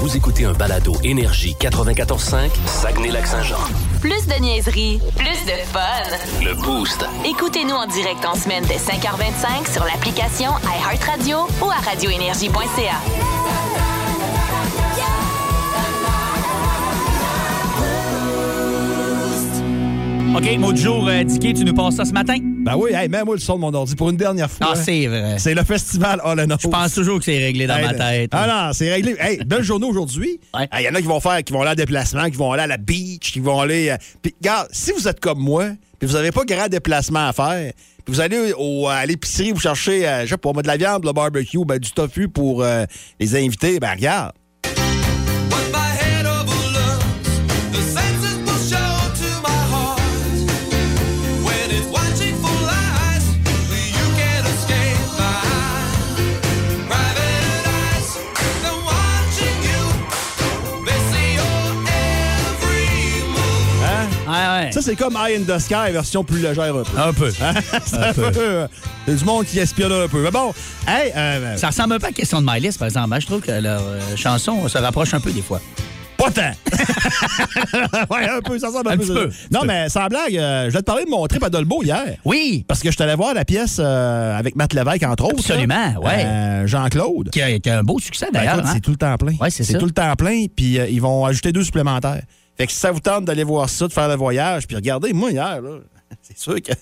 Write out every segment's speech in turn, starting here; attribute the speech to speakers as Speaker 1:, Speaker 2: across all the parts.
Speaker 1: Vous écoutez un balado Énergie 94.5, Saguenay-Lac-Saint-Jean.
Speaker 2: Plus de niaiserie, plus de fun.
Speaker 1: Le Boost.
Speaker 2: Écoutez-nous en direct en semaine dès 5h25 sur l'application iHeartRadio ou à radioénergie.ca.
Speaker 3: OK, mot du jour, euh, Dicky, tu nous passes ça ce matin?
Speaker 4: Ben oui, hey, mets-moi le son de mon ordi pour une dernière fois.
Speaker 3: Ah, c'est vrai.
Speaker 4: C'est le festival All
Speaker 3: Je pense toujours que c'est réglé dans
Speaker 4: Hey,
Speaker 3: ma tête.
Speaker 4: Ah non, c'est réglé. Hey, belle journée aujourd'hui. Il
Speaker 3: Ouais.
Speaker 4: y en a qui vont faire, qui vont aller en déplacement, qui vont aller à la beach, qui vont aller. euh, Puis, regarde, si vous êtes comme moi, puis vous n'avez pas grand déplacement à faire, puis vous allez au- à l'épicerie, vous cherchez, euh, je sais pas, moi, de la viande, le barbecue, ben, du tofu pour euh, les invités, ben regarde.
Speaker 3: Ouais.
Speaker 4: Ça, c'est comme Eye in the Sky, version plus légère un peu.
Speaker 3: Un peu.
Speaker 4: C'est un peu. euh, C'est du monde qui espionne un peu. Mais bon, hey, euh,
Speaker 3: Ça ressemble un peu à Question de My List, par exemple. hein. Je trouve que leur euh, chanson se rapproche un peu des fois.
Speaker 4: Pas tant. ouais, un peu, ça ressemble un,
Speaker 3: Un
Speaker 4: peu.
Speaker 3: petit peu.
Speaker 4: Non, mais sans blague, euh, je vais te parler de mon trip à Dolbeau hier.
Speaker 3: Oui!
Speaker 4: Parce que je suis allé voir la pièce euh, avec Matt Lévesque, entre autres.
Speaker 3: Absolument.
Speaker 4: Euh, Jean-Claude.
Speaker 3: Qui a, qui a un beau succès,
Speaker 4: Ben,
Speaker 3: d'ailleurs. hein.
Speaker 4: C'est tout le temps plein.
Speaker 3: Ouais, c'est ça.
Speaker 4: tout le temps plein, puis euh, ils vont ajouter deux supplémentaires. Fait que si ça vous tente d'aller voir ça, de faire le voyage, puis regardez, moi, hier, là, c'est sûr que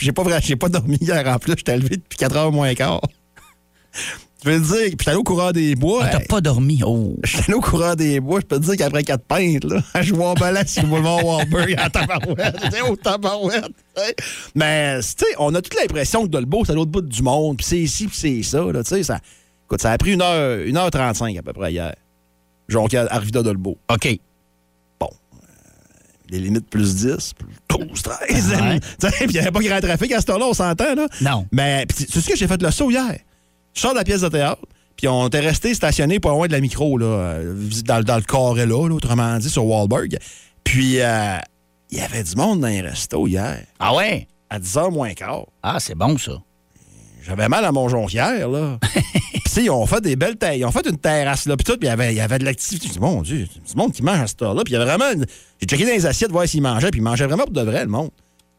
Speaker 4: j'ai pas, j'ai pas dormi hier en plus, j'étais levé depuis 4 heures moins quart. Je veux dire, puis j'étais allé au courant des bois.
Speaker 3: Ah, T'as
Speaker 4: hey,
Speaker 3: pas dormi. Oh!
Speaker 4: J'étais allé au courant des bois, je peux te dire qu'après quatre pintes, là, je vois en balade sur le boulevard Warburg en tabarouette. Au tabarouette. Mais, tu sais, on a toute l'impression que Dolbeau, c'est à l'autre bout du monde, puis c'est ici, puis c'est ça, là, tu sais, ça... Écoute, ça a pris 1 heure, une heure 35 à peu près hier. Jonquière, Arvida Dolbeau.
Speaker 3: OK.
Speaker 4: Les limites plus 10, plus 12, 13.
Speaker 3: Ouais.
Speaker 4: Tu sais, Puis il n'y avait pas grand trafic à ce temps-là, on s'entend, là.
Speaker 3: Non.
Speaker 4: Mais, c'est ce que j'ai fait le saut hier? Je sors de la pièce de théâtre, puis on était resté stationné pas loin de la micro, là, euh, dans, le- dans le carré là, là, autrement dit, sur Wahlberg. Puis, euh, il y avait du monde dans les restos hier,
Speaker 3: Ah ouais?
Speaker 4: à 10h moins quart.
Speaker 3: Ah, c'est bon, ça.
Speaker 4: J'avais mal à mon jonquière, là. puis, ils ont fait des belles terrasses. Ils ont fait une terrasse, là, puis tout, puis il y avait, il y avait de l'activité. Je mon Dieu, c'est du monde qui mange à cette heure-là. Puis, il y avait vraiment. une- J'ai checké dans les assiettes, voir s'ils mangeaient, puis ils mangeaient vraiment pour de vrai, le monde.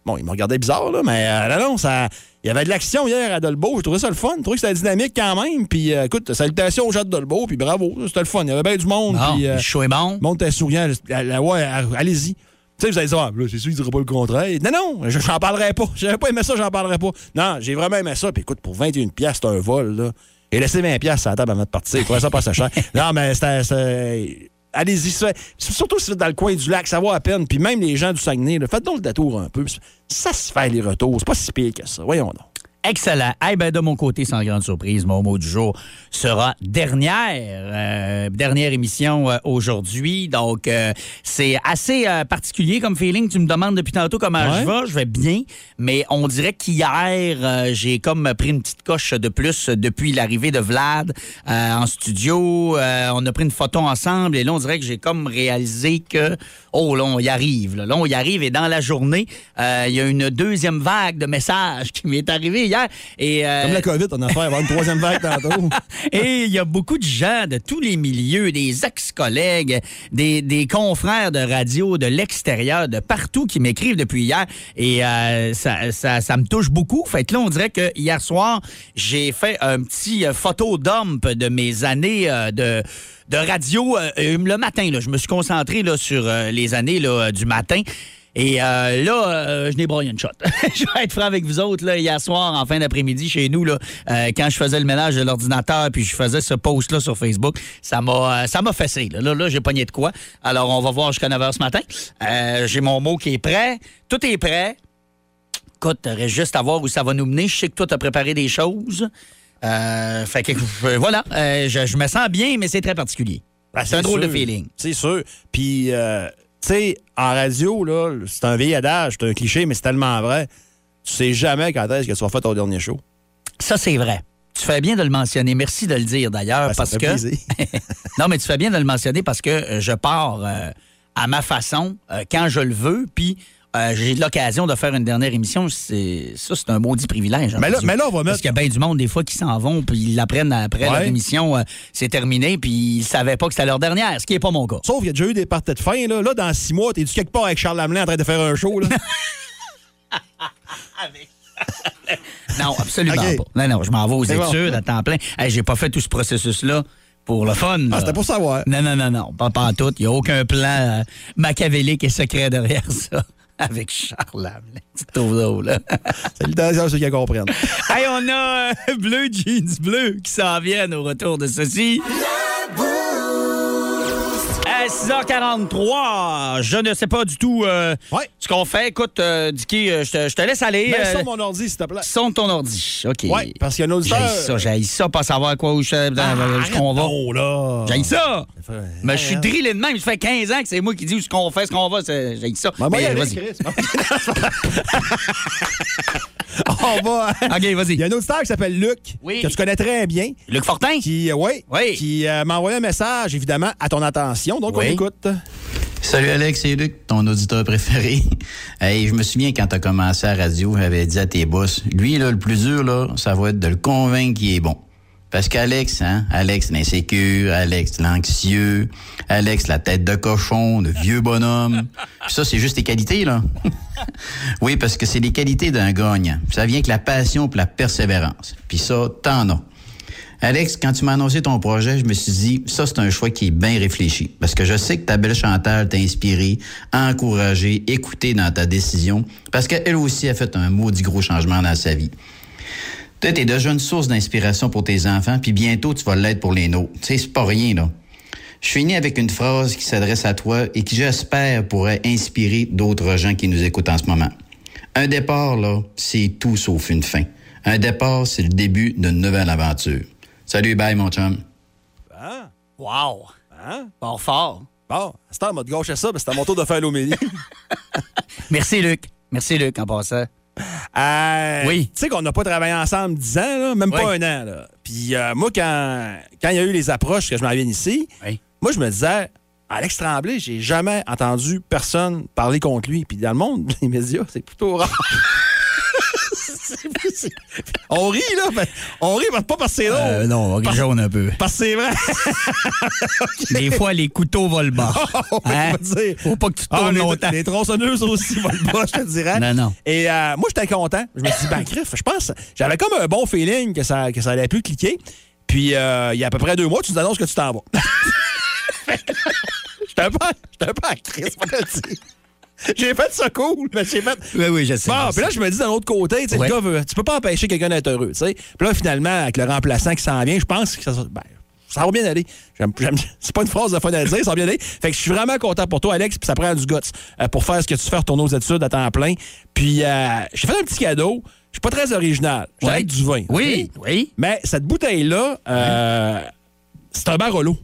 Speaker 4: Bon, ils me regardaient bizarre, là, mais euh, là, non, ça. Il y avait de l'action hier à Dolbeau. J'ai trouvé ça le fun. J'ai trouvé que c'était dynamique quand même. Puis, euh, écoute, salutations aux gens de Dolbeau, puis bravo. C'était le fun. Il y avait bien du monde.
Speaker 3: Bon,
Speaker 4: puis, euh,
Speaker 3: le show est bon.
Speaker 4: le monde était souriant. Ouais, allez-y. Sais, vous allez dire, ah, c'est sûr qu'il ne dira pas le contraire. Non, non, je- j'en parlerai pas. J'avais pas aimé ça, j'en parlerai pas. Non, j'ai vraiment aimé ça. Puis écoute, pour 21 pièces, c'est un vol, là. Et laissez 20 pièces à la table avant de partir. Je trouvais ça pas assez cher. Non, mais c'était... Allez-y, surtout si vous êtes dans le coin du lac, ça vaut à peine. Puis même les gens du Saguenay, là, faites donc le détour un peu. Ça se fait les retours. C'est pas si pire que ça. Voyons donc.
Speaker 3: Excellent. Eh ben, de mon côté, sans grande surprise, mon mot du jour sera dernière. euh, dernière émission euh, aujourd'hui. Donc, euh, c'est assez euh, particulier comme feeling. Tu me demandes depuis tantôt comment
Speaker 4: Ouais.
Speaker 3: je vais. Je vais bien. Mais on dirait qu'hier, euh, j'ai comme pris une petite coche de plus depuis l'arrivée de Vlad euh, en studio. Euh, on a pris une photo ensemble. Et là, on dirait que j'ai comme réalisé que, oh, là, on y arrive. Là, Là, on y arrive. Et dans la journée, euh, il y a une deuxième vague de messages qui m'est arrivée hier. Et, euh,
Speaker 4: Comme la COVID, on a fait avoir une troisième vague tantôt.
Speaker 3: et il y a beaucoup de gens de tous les milieux, des ex-collègues, des, des confrères de radio de l'extérieur, de partout qui m'écrivent depuis hier. Et euh, ça, ça, ça me touche beaucoup. Fait que là, on dirait que hier soir, j'ai fait un petit euh, photo dump de mes années de de radio euh, le matin. Là. Je me suis concentré là, sur euh, les années là, du matin. Et euh, là, euh, je n'ai broyé une shot. je vais être franc avec vous autres. Là, hier soir, en fin d'après-midi, chez nous, là, euh, quand je faisais le ménage de l'ordinateur puis je faisais ce post-là sur Facebook, ça m'a euh, ça m'a fessé. Là, là, là, j'ai pogné de quoi. Alors, on va voir jusqu'à 9 h ce matin. Euh, j'ai mon mot qui est prêt. Tout est prêt. Écoute, reste juste à voir où ça va nous mener. Je sais que toi, tu as préparé des choses. Euh, fait que euh, voilà, euh, je, je me sens bien, mais c'est très particulier.
Speaker 4: Ben,
Speaker 3: c'est un drôle de
Speaker 4: sûr.
Speaker 3: feeling.
Speaker 4: C'est sûr. Puis, euh, tu sais, en radio, là, c'est un vieil adage, c'est un cliché, mais c'est tellement vrai. Tu sais jamais quand est-ce que tu vas faire ton dernier show.
Speaker 3: Ça, c'est vrai. Tu fais bien de le mentionner. Merci de le dire d'ailleurs,
Speaker 4: Ben,
Speaker 3: parce
Speaker 4: fait
Speaker 3: que. non, mais tu fais bien de le mentionner parce que euh, je pars euh, à ma façon, euh, quand je le veux, puis euh, j'ai l'occasion de faire une dernière émission. C'est ça, c'est un maudit privilège. en
Speaker 4: Mais là- mais là, on va
Speaker 3: Parce
Speaker 4: mettre-
Speaker 3: qu'il y a bien du monde des fois qui s'en vont, puis ils l'apprennent après
Speaker 4: Ouais.
Speaker 3: leur émission, euh, c'est terminé, puis ils savaient pas que c'était leur dernière, ce qui est pas mon cas.
Speaker 4: Sauf qu'il y a déjà eu des parties de fin. Là, là dans six mois, t'es-tu quelque part avec Charles Lamelin en train de faire un show? Là?
Speaker 3: Non, absolument pas. Non, non, je m'en vais aux
Speaker 4: bon.
Speaker 3: études à temps plein. Hey, j'ai pas fait tout ce processus-là pour le fun.
Speaker 4: Ah, c'était pour savoir.
Speaker 3: Non, non, non, non, pas, pas en tout. Il n'y a aucun plan euh, machiavélique et secret derrière ça. Avec Charles Hamelin. C'est trop drôle, là.
Speaker 4: Salutations à ceux qui comprennent.
Speaker 3: hey, on a euh, Bleu Jeans Bleu qui s'en viennent au retour de ceci. À 6h43, je ne sais pas du tout euh,
Speaker 4: Ouais.
Speaker 3: ce qu'on fait. Écoute, euh, Dicky, euh, je te, je te laisse aller.
Speaker 4: Ça
Speaker 3: euh,
Speaker 4: mon ordi, s'il te plaît.
Speaker 3: sonne ton ordi. OK.
Speaker 4: Ouais, parce qu'il y a un auditeur.
Speaker 3: J'ai ça, j'ai ça, pas savoir quoi où je, dans,
Speaker 4: Ah,
Speaker 3: où qu'on va.
Speaker 4: non, là.
Speaker 3: J'ai ça.
Speaker 4: fait-
Speaker 3: Mais je suis drillé de même. Ça fait 15 ans que c'est moi qui dis où ce qu'on fait, ce qu'on va. J'ai ça. Mais
Speaker 4: y aller,
Speaker 3: vas-y.
Speaker 4: On va.
Speaker 3: OK, vas-y.
Speaker 4: Il y a un auditeur qui s'appelle Luc,
Speaker 3: Oui.
Speaker 4: que tu connais très bien,
Speaker 3: Luc Fortin?
Speaker 4: qui, ouais,
Speaker 3: Oui.
Speaker 4: qui m'a envoyé un message, évidemment, à ton attention. Donc,
Speaker 3: Oui.
Speaker 4: écoute.
Speaker 5: Salut Alex, c'est Luc, ton auditeur préféré. hey, je me souviens quand t'as commencé à la radio, j'avais dit à tes boss, lui, là, le plus dur, là, ça va être de le convaincre qu'il est bon. Parce qu'Alex, hein, Alex l'insécure, Alex l'anxieux, Alex la tête de cochon, le vieux bonhomme. Puis ça, c'est juste tes qualités, là. oui, parce que c'est les qualités d'un gagnant. Ça vient avec la passion et la persévérance. Puis ça, t'en as. Alex, quand tu m'as annoncé ton projet, je me suis dit, ça, c'est un choix qui est bien réfléchi. Parce que je sais que ta belle Chantal t'a inspiré, encouragé, écouté dans ta décision. Parce qu'elle aussi a fait un maudit gros changement dans sa vie. Toi, t'es déjà une source d'inspiration pour tes enfants, puis bientôt, tu vas l'être pour les nôtres. Tu sais, c'est pas rien, là. Je finis avec une phrase qui s'adresse à toi et qui, j'espère, pourrait inspirer d'autres gens qui nous écoutent en ce moment. Un départ, là, c'est tout sauf une fin. Un départ, c'est le début d'une nouvelle aventure. Salut, bye, mon chum.
Speaker 4: Hein?
Speaker 3: Wow.
Speaker 4: Hein?
Speaker 3: Fort fort.
Speaker 4: Bon, c'est en mode gauche à ça, mais c'est à mon tour de faire l'homélie.
Speaker 3: Merci, Luc. Merci, Luc, en passant.
Speaker 4: Euh,
Speaker 3: Oui.
Speaker 4: Tu sais qu'on n'a pas travaillé ensemble 10 ans, là, même pas un an. Là. Puis euh, moi, quand quand il y a eu les approches que je m'en viens ici,
Speaker 3: Oui.
Speaker 4: moi, je me disais, Alex Tremblay, j'ai jamais entendu personne parler contre lui. Puis dans le monde, les médias, c'est plutôt rare. On rit, là. mais on rit pas parce que c'est drôle.
Speaker 3: Euh, non, on jaune un peu.
Speaker 4: Parce que c'est vrai.
Speaker 3: Des fois, les couteaux volent bas.
Speaker 4: On
Speaker 3: Hein? Faut pas que tu
Speaker 4: Ah,
Speaker 3: tournes
Speaker 4: les,
Speaker 3: longtemps.
Speaker 4: les tronçonneuses aussi vont le bas, je te dirais.
Speaker 3: Non, non.
Speaker 4: Et euh, moi, j'étais content. Je me suis dit, ben, crif, je pense, j'avais comme un bon feeling que ça, que ça allait plus cliquer. Puis, euh, il y a à peu près deux mois, tu nous annonces que tu t'en vas. J'étais un peu, j'étais un peu à crise, te le dire. J'ai fait ça cool, mais j'ai fait.
Speaker 3: Oui, oui, je sais.
Speaker 4: Bon, puis là, je me dis d'un autre côté, tu
Speaker 3: Ouais.
Speaker 4: le gars veut- tu peux pas empêcher quelqu'un d'être heureux, tu sais. Puis là, finalement, avec le remplaçant qui s'en vient, je pense que ça, ben, ça va bien aller. C'est pas une phrase de fun à dire, ça va bien aller. Fait que je suis vraiment content pour toi, Alex, puis ça prend du guts euh, pour faire ce que tu fais, retourner aux études à temps plein. Puis euh, j'ai fait un petit cadeau. Je suis pas très original. J'ai
Speaker 3: Ouais.
Speaker 4: du vin.
Speaker 3: Oui, oui.
Speaker 4: Mais cette bouteille-là, euh, c'est un Barolo.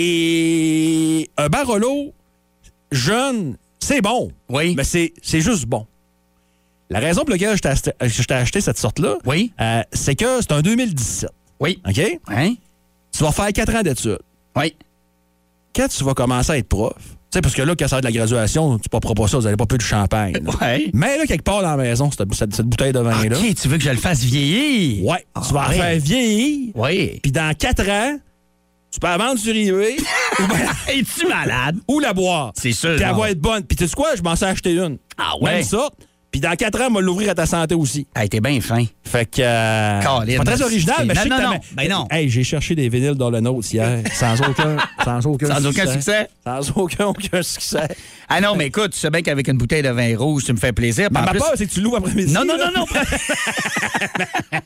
Speaker 4: Et un Barolo jeune, c'est bon.
Speaker 3: Oui.
Speaker 4: Mais c'est juste bon. La raison pour laquelle je t'ai acheté, cette sorte-là,
Speaker 3: Oui.
Speaker 4: euh, c'est que c'est un 2017.
Speaker 3: Oui.
Speaker 4: OK?
Speaker 3: Hein?
Speaker 4: Tu vas faire 4 ans d'études.
Speaker 3: Oui.
Speaker 4: Quand tu vas commencer à être prof, tu sais, parce que là, quand ça va être la graduation, tu ne pas ça, vous n'allez pas plus de champagne. là.
Speaker 3: Ouais.
Speaker 4: Mais là, quelque part dans la maison, cette, cette- cette bouteille de vin-là,
Speaker 3: OK, tu veux que je le fasse vieillir?
Speaker 4: ouais, tu vas
Speaker 3: Ah,
Speaker 4: la
Speaker 3: ouais.
Speaker 4: faire vieillir,
Speaker 3: Oui.
Speaker 4: puis dans 4 ans, tu peux la vendre sur eBay ou, ben-
Speaker 3: Es-tu malade?
Speaker 4: ou la boire.
Speaker 3: C'est sûr.
Speaker 4: Puis elle va être bonne. Puis tu sais quoi? Je m'en suis acheté une.
Speaker 3: Ah ouais?
Speaker 4: Même ça. Puis dans 4 ans, on va l'ouvrir à ta santé aussi.
Speaker 3: Hey, t'es bien fin.
Speaker 4: Fait que. euh,
Speaker 3: Colin,
Speaker 4: c'est pas très original, mais je sais
Speaker 3: non,
Speaker 4: que
Speaker 3: non. Ben non.
Speaker 4: Hey, j'ai cherché des vinyles dans le nôtre hier, sans aucun, sans aucun,
Speaker 3: Sans aucun succès?
Speaker 4: Sans aucun, aucun succès.
Speaker 3: Ah non, mais écoute, tu sais bien qu'avec une bouteille de vin rouge, tu me fais plaisir.
Speaker 4: Mais ma
Speaker 3: plus-
Speaker 4: peur, c'est que tu l'ouvres après-midi.
Speaker 3: Non, non, non, non.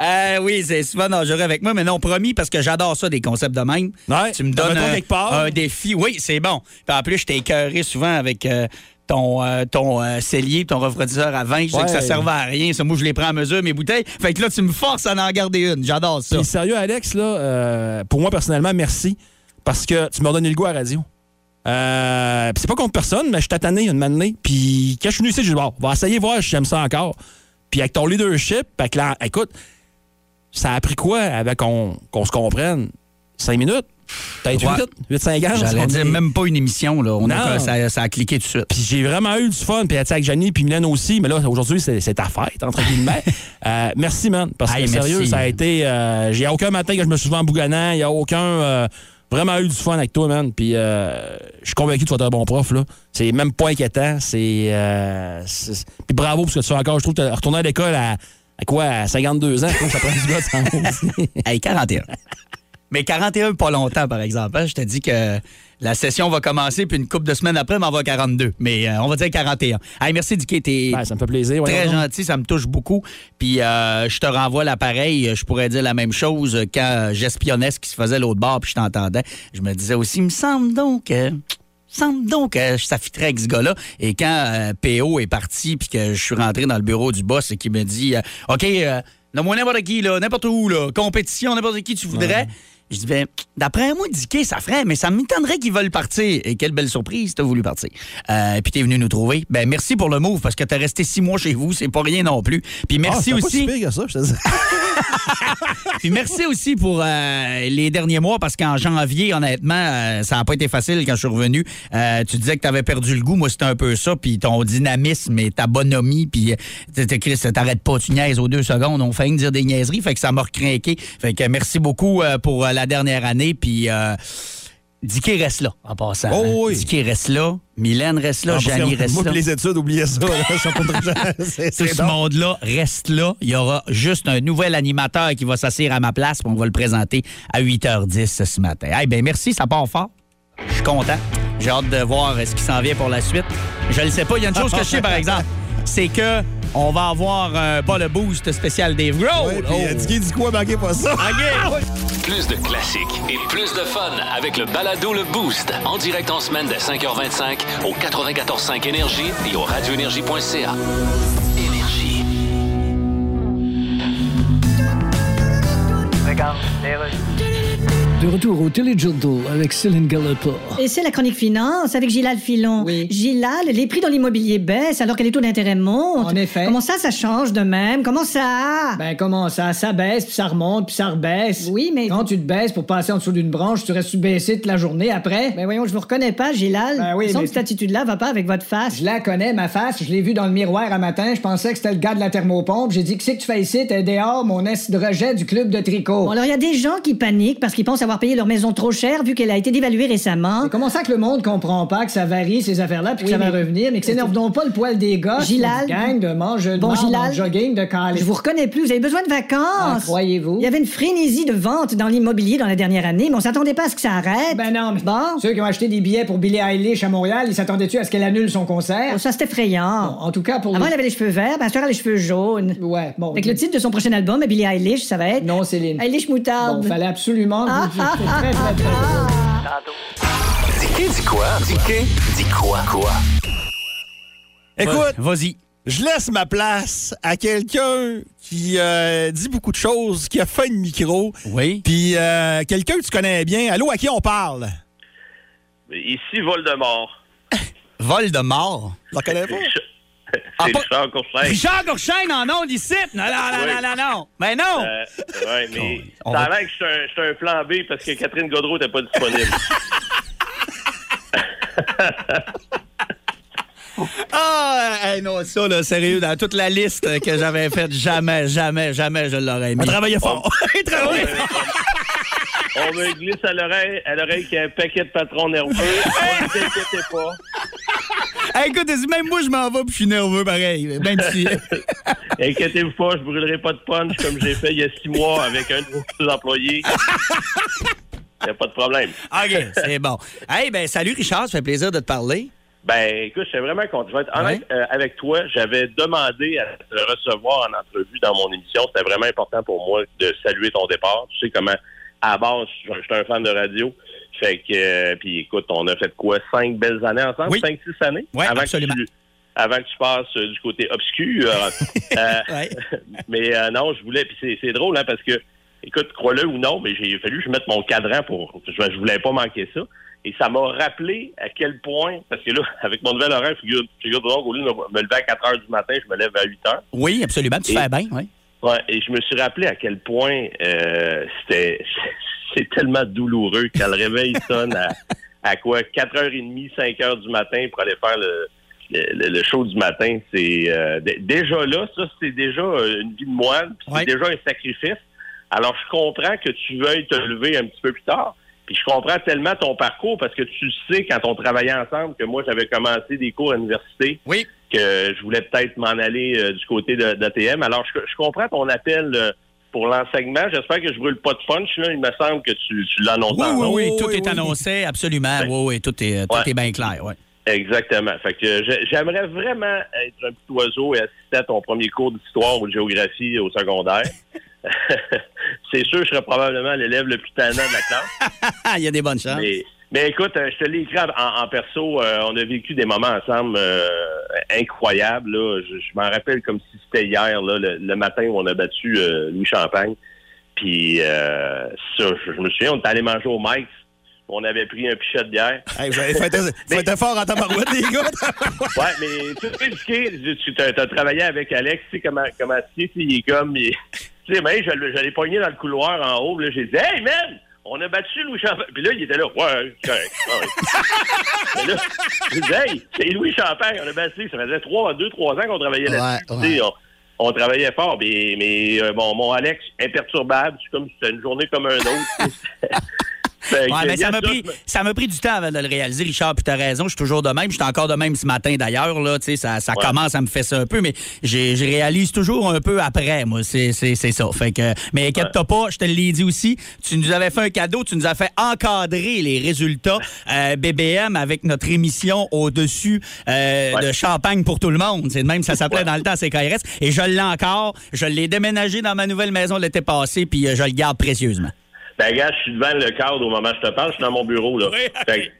Speaker 3: Euh, oui, c'est souvent dangereux avec moi, mais non, promis, parce que j'adore ça, des concepts de même.
Speaker 4: Ouais,
Speaker 3: tu me donnes un défi. Oui, c'est bon. Puis en plus, je t'ai écœuré souvent avec euh, ton, euh, ton euh, cellier, ton refroidisseur à vin. Je sais que ça servait à rien. Ça, moi, je les prends à mesure, mes bouteilles. Fait que là, tu me forces à en garder une. J'adore ça.
Speaker 4: Puis sérieux, Alex, là, euh, pour moi, personnellement, merci. Parce que tu m'as donné le goût à la radio. C'est pas contre personne, mais je suis tanné une manée. Puis quand je suis venu ici, j'ai dit, bon, on va essayer voir si j'aime ça encore. Puis avec ton leadership, avec la- écoute, ça a pris quoi avec qu'on qu'on se comprenne? Cinq minutes? Peut-être
Speaker 3: Ouais.
Speaker 4: huit? Huit, cinq ans?
Speaker 3: J'allais
Speaker 4: on
Speaker 3: dire
Speaker 4: est-
Speaker 3: même pas une émission. Là. On a,
Speaker 4: Non.
Speaker 3: ça, ça a cliqué tout de suite.
Speaker 4: Puis j'ai vraiment eu du fun. Puis avec Jenny puis Mylène aussi. Mais là, aujourd'hui, c'est ta fête, entre guillemets. Euh, merci, man. Parce que
Speaker 3: merci.
Speaker 4: sérieux, ça a été. euh, j'ai aucun matin que je me suis souvent en bougonnant. Il n'y a aucun. euh, vraiment eu du fun avec toi, man. Puis euh, je suis convaincu que tu vas être un bon prof, là. C'est même pas inquiétant. C'est. puis bravo, parce que tu fais encore. Je trouve que tu retourné à l'école à. À quoi? À 52 ans? Je trouve que ça prend du gars de s'en aussi.
Speaker 3: Hey, 41. Mais 41, pas longtemps, par exemple. hein. Je te dis que la session va commencer, puis une couple de semaines après, m'en va 42. Mais euh, on va dire 41. Hey, merci, Dicky. T'es
Speaker 4: Ben, ça me fait plaisir.
Speaker 3: très gentil, ça me touche beaucoup. Puis euh, je te renvoie l'appareil. Je pourrais dire la même chose quand j'espionnais ce qui se faisait l'autre bord, puis je t'entendais. Je me disais aussi, il me semble donc... me semble donc que ça avec ce gars-là. Et quand euh, PO est parti, puis que je suis rentré dans le bureau du boss et qu'il me dit euh, OK, donne-moi n'importe qui, là, n'importe où, là, compétition, n'importe qui tu voudrais. Je dis, ben, d'après moi, Dicky, ça ferait, mais ça m'étonnerait qu'ils veulent partir. Et quelle belle surprise, t'as voulu partir. Euh, puis t'es venu nous trouver. Ben, merci pour le move, parce que t'es resté six mois chez vous, c'est pas rien non plus. Puis
Speaker 4: Ah,
Speaker 3: merci
Speaker 4: pas
Speaker 3: aussi.
Speaker 4: si pire que ça, je te dis.
Speaker 3: Puis merci aussi pour euh, les derniers mois, parce qu'en janvier, honnêtement, euh, ça n'a pas été facile quand je suis revenu. Tu disais que tu avais perdu le goût. Moi, c'était un peu ça. Puis ton dynamisme et ta bonhomie. Puis, Chris, t'arrêtes pas, tu niaises aux deux secondes. On fait que dire des niaiseries. Fait que ça m'a recrinqué. Fait que merci beaucoup pour euh, la dernière année. Puis, euh, Dicky reste là, en passant.
Speaker 4: Oh
Speaker 3: hein.
Speaker 4: oui.
Speaker 3: Dicky reste là. Mylène reste là.
Speaker 4: Ah,
Speaker 3: Janie reste
Speaker 4: Moi,
Speaker 3: là.
Speaker 4: les études, oubliez ça. là. C'est-
Speaker 3: Tout ce monde-là reste là. Il y aura juste un nouvel animateur qui va s'asseoir à ma place, puis on va le présenter à 8h10 ce matin. Eh ben merci, ça part fort. Je suis content. J'ai hâte de voir ce qui s'en vient pour la suite. Je le sais pas. Il y a une chose que je sais, par exemple. C'est que on va avoir euh, pas le boost spécial Dave Grohl.
Speaker 4: Ouais, euh, Dicky dit quoi, manquez pas ça.
Speaker 1: Plus de classiques et plus de fun avec le balado Le Boost. En direct en semaine dès 5h25 au 94.5 Énergie et au radioénergie.ca. Énergie.
Speaker 6: De retour au Téléjournal avec Céline Gallopin.
Speaker 7: Et c'est la chronique finance avec Gilal Filon.
Speaker 6: Oui.
Speaker 7: Gilal, les prix dans l'immobilier baissent alors que les taux d'intérêt montent.
Speaker 6: En effet.
Speaker 7: Comment ça, ça change de même? Comment ça?
Speaker 6: Ben comment ça? Ça baisse, puis ça remonte, puis ça rebaisse.
Speaker 7: oui, mais...
Speaker 6: Quand tu te baisses pour passer en dessous d'une branche, tu restes baissé toute la journée après.
Speaker 7: Ben voyons, je vous reconnais pas, Gilal.
Speaker 6: Ben oui, mais-
Speaker 7: que cette attitude-là va pas avec votre face.
Speaker 6: Je la connais, ma face. Je l'ai vue dans le miroir un matin. Je pensais que c'était le gars de la thermopompe. J'ai dit, qu'est-ce que tu fais ici? T'es dehors, mon est de rejet du club de tricot.
Speaker 7: Bon, alors il y a des gens qui paniquent parce qu'ils pensent avoir payé leur maison trop cher vu qu'elle a été dévaluée récemment.
Speaker 6: C'est comment ça que le monde comprend pas que ça varie, ces affaires-là, puis que
Speaker 7: Oui,
Speaker 6: ça va
Speaker 7: mais-
Speaker 6: revenir, mais que s'énerve donc pas le poil des gars.
Speaker 7: Gilal.
Speaker 6: Gang de mangeux de
Speaker 7: Bon, Gilal.
Speaker 6: jogging de calais.
Speaker 7: Je vous reconnais plus, vous avez besoin de
Speaker 6: Ah,
Speaker 7: vacances.
Speaker 6: croyez-vous?
Speaker 7: Il y avait une frénésie de vente dans l'immobilier dans la dernière année, mais on s'attendait pas à ce que ça arrête.
Speaker 6: Ben non, mais
Speaker 7: Bon.
Speaker 6: ceux qui ont acheté des billets pour Billie Eilish à Montréal, ils s'attendaient-tu à ce qu'elle annule son concert?
Speaker 7: Oh, ça, c'est effrayant.
Speaker 6: Bon, en tout cas, pour
Speaker 7: Avant,
Speaker 6: les-
Speaker 7: elle avait les cheveux verts, ben, elle a les cheveux jaunes.
Speaker 6: Ouais, bon.
Speaker 7: Avec le titre de son prochain album, Billie Eilish, ça va être.
Speaker 6: Non, Céline.
Speaker 7: Eilish Moutarde.
Speaker 6: Bon, fallait absolument
Speaker 7: Ah,
Speaker 6: vous... c'est très, très, très drôle.
Speaker 1: Dis dis quoi? Dis dis quoi? Quoi?
Speaker 4: Écoute,
Speaker 3: Vas-y.
Speaker 4: je laisse ma place à quelqu'un qui euh, dit beaucoup de choses, qui a fait une micro,
Speaker 3: Oui.
Speaker 4: puis euh, quelqu'un que tu connais bien. Allô, à qui on parle?
Speaker 8: Ici, Voldemort.
Speaker 3: Vol de mort.
Speaker 4: Tu la connais pas?
Speaker 8: C'est
Speaker 3: Ah, pas-
Speaker 8: Richard Courcin.
Speaker 3: Richard Courchaine en ondes ici. Non, non, non,
Speaker 8: Oui.
Speaker 3: non, non, non. Mais non.
Speaker 8: Euh, ouais, mais
Speaker 3: On
Speaker 8: ça a l'air que je suis un- un, plan B parce que Catherine Godreau n'était pas disponible.
Speaker 3: Ah, hey, non, ça, là, sérieux, dans toute la liste que j'avais faite, jamais, jamais, jamais je l'aurais mis.
Speaker 4: On travaillait fort.
Speaker 3: Il travaillait
Speaker 8: on me glisse à l'oreille, à l'oreille qu'il y a un paquet de patrons nerveux. Ne vous inquiétez pas.
Speaker 3: Hey, écoute, même moi, je m'en vais puis je suis nerveux, pareil. Même si...
Speaker 8: Inquiétez-vous pas, je brûlerai pas de punch comme j'ai fait il y a six mois avec un de vos employés. Il n'y a pas de problème.
Speaker 3: OK, c'est bon. Hey, ben, salut, Richard, ça fait plaisir de te parler.
Speaker 8: Ben, écoute, je suis vraiment content. Je vais être honnête euh, avec toi. J'avais demandé à te recevoir en entrevue dans mon émission. C'était vraiment important pour moi de saluer ton départ. Tu sais comment, à la base, je suis un fan de radio. Fait que, euh, puis écoute, on a fait quoi? Cinq belles années ensemble?
Speaker 3: Oui.
Speaker 8: Cinq, six années?
Speaker 3: Ouais,
Speaker 8: avant
Speaker 3: absolument.
Speaker 8: Que tu, avant que tu passes euh, du côté obscur.
Speaker 3: Ouais.
Speaker 8: mais non, je voulais, puis c'est, c'est drôle, hein, parce que, écoute, crois-le ou non, mais j'ai fallu que je mette mon cadran pour, je, je voulais pas manquer ça. Et ça m'a rappelé à quel point, parce que là, avec mon nouvel horaire, figure, figure donc, au lieu de me lever à 4 heures du matin, je me lève à 8 heures.
Speaker 3: Oui, absolument. Tu
Speaker 8: Et-
Speaker 3: fais bien, oui.
Speaker 8: Ouais, et je me suis rappelé à quel point euh, c'était c'est tellement douloureux quand le réveil sonne à, à quoi 4h30, 5h du matin pour aller faire le, le, le show du matin. C'est euh, déjà là, ça c'est déjà euh, une vie de moine, puis
Speaker 3: Ouais.
Speaker 8: c'est déjà un sacrifice. Alors je comprends que tu veuilles te lever un petit peu plus tard. Puis je comprends tellement ton parcours parce que tu sais quand on travaillait ensemble que moi j'avais commencé des cours à l'université
Speaker 3: Oui.
Speaker 8: que je voulais peut-être m'en aller euh, du côté de d'ATM. Alors, je, je comprends ton appel euh, pour l'enseignement. J'espère que je brûle pas de punch. Là. Il me semble que tu, tu l'annonces.
Speaker 3: Oui, oui, oui, tout
Speaker 4: oui,
Speaker 3: est
Speaker 4: oui.
Speaker 3: annoncé, absolument.
Speaker 8: Ouais.
Speaker 3: Oui, oui, tout est, tout
Speaker 8: Ouais.
Speaker 3: est bien clair. Ouais.
Speaker 8: Exactement. Fait que j'ai- j'aimerais vraiment être un petit oiseau et assister à ton premier cours d'histoire ou de géographie au secondaire. C'est sûr, je serais probablement l'élève le plus tannant de la classe.
Speaker 3: Il y a des bonnes chances.
Speaker 8: Mais, mais écoute, euh, je te l'ai écrit en, en perso. euh, on a vécu des moments ensemble euh, incroyables. Là. Je, je m'en rappelle comme si c'était hier, là, le, le matin où on a battu euh, Louis Champagne. Puis ça, je, je me souviens, on était allé manger au Mike's. On avait pris un pichet de bière.
Speaker 4: Hey, fait fort en tabarouette, les gars.
Speaker 8: Ouais, mais tu sais, tu t'as travaillé avec Alex, tu sais comment, comment tu sais, il est comme, il- tu sais, ben, je, l'ai- je l'ai pogné dans le couloir en haut, là, j'ai dit, hey, man, on a battu Louis Champagne. Puis là, il était là, ouais, correct. Ouais. mais là, j'ai dit, hey, c'est Louis Champagne, on a battu, ça faisait trois, deux, trois ans qu'on travaillait là-dessus.
Speaker 3: Ouais,
Speaker 8: tu sais,
Speaker 3: ouais.
Speaker 8: on, on travaillait fort, mais, mais euh, bon, mon Alex, imperturbable, c'est comme si c'était une journée comme un autre.
Speaker 3: Ouais, mais ça m'a pris, ça m'a pris du temps avant de le réaliser, Richard, puis t'as raison, je suis toujours de même. Je suis encore de même ce matin d'ailleurs, là, tu sais, ça, ça
Speaker 8: Ouais.
Speaker 3: commence à me faire ça un peu, mais j'ai- je réalise toujours un peu après, moi, c'est c'est- c'est ça. Fait que, mais inquiète-toi pas, je te l'ai dit aussi, tu nous avais fait un cadeau, tu nous as fait encadrer les résultats euh, BBM avec notre émission au-dessus euh, de Champagne pour tout le monde. C'est de même, ça s'appelait dans le temps CKRS, et je l'ai encore, je l'ai déménagé dans ma nouvelle maison l'été passé, puis euh, je le garde précieusement.
Speaker 8: Ben, gars, je suis devant le cadre au moment où je te parle. Je suis dans mon bureau, là.
Speaker 3: Oui.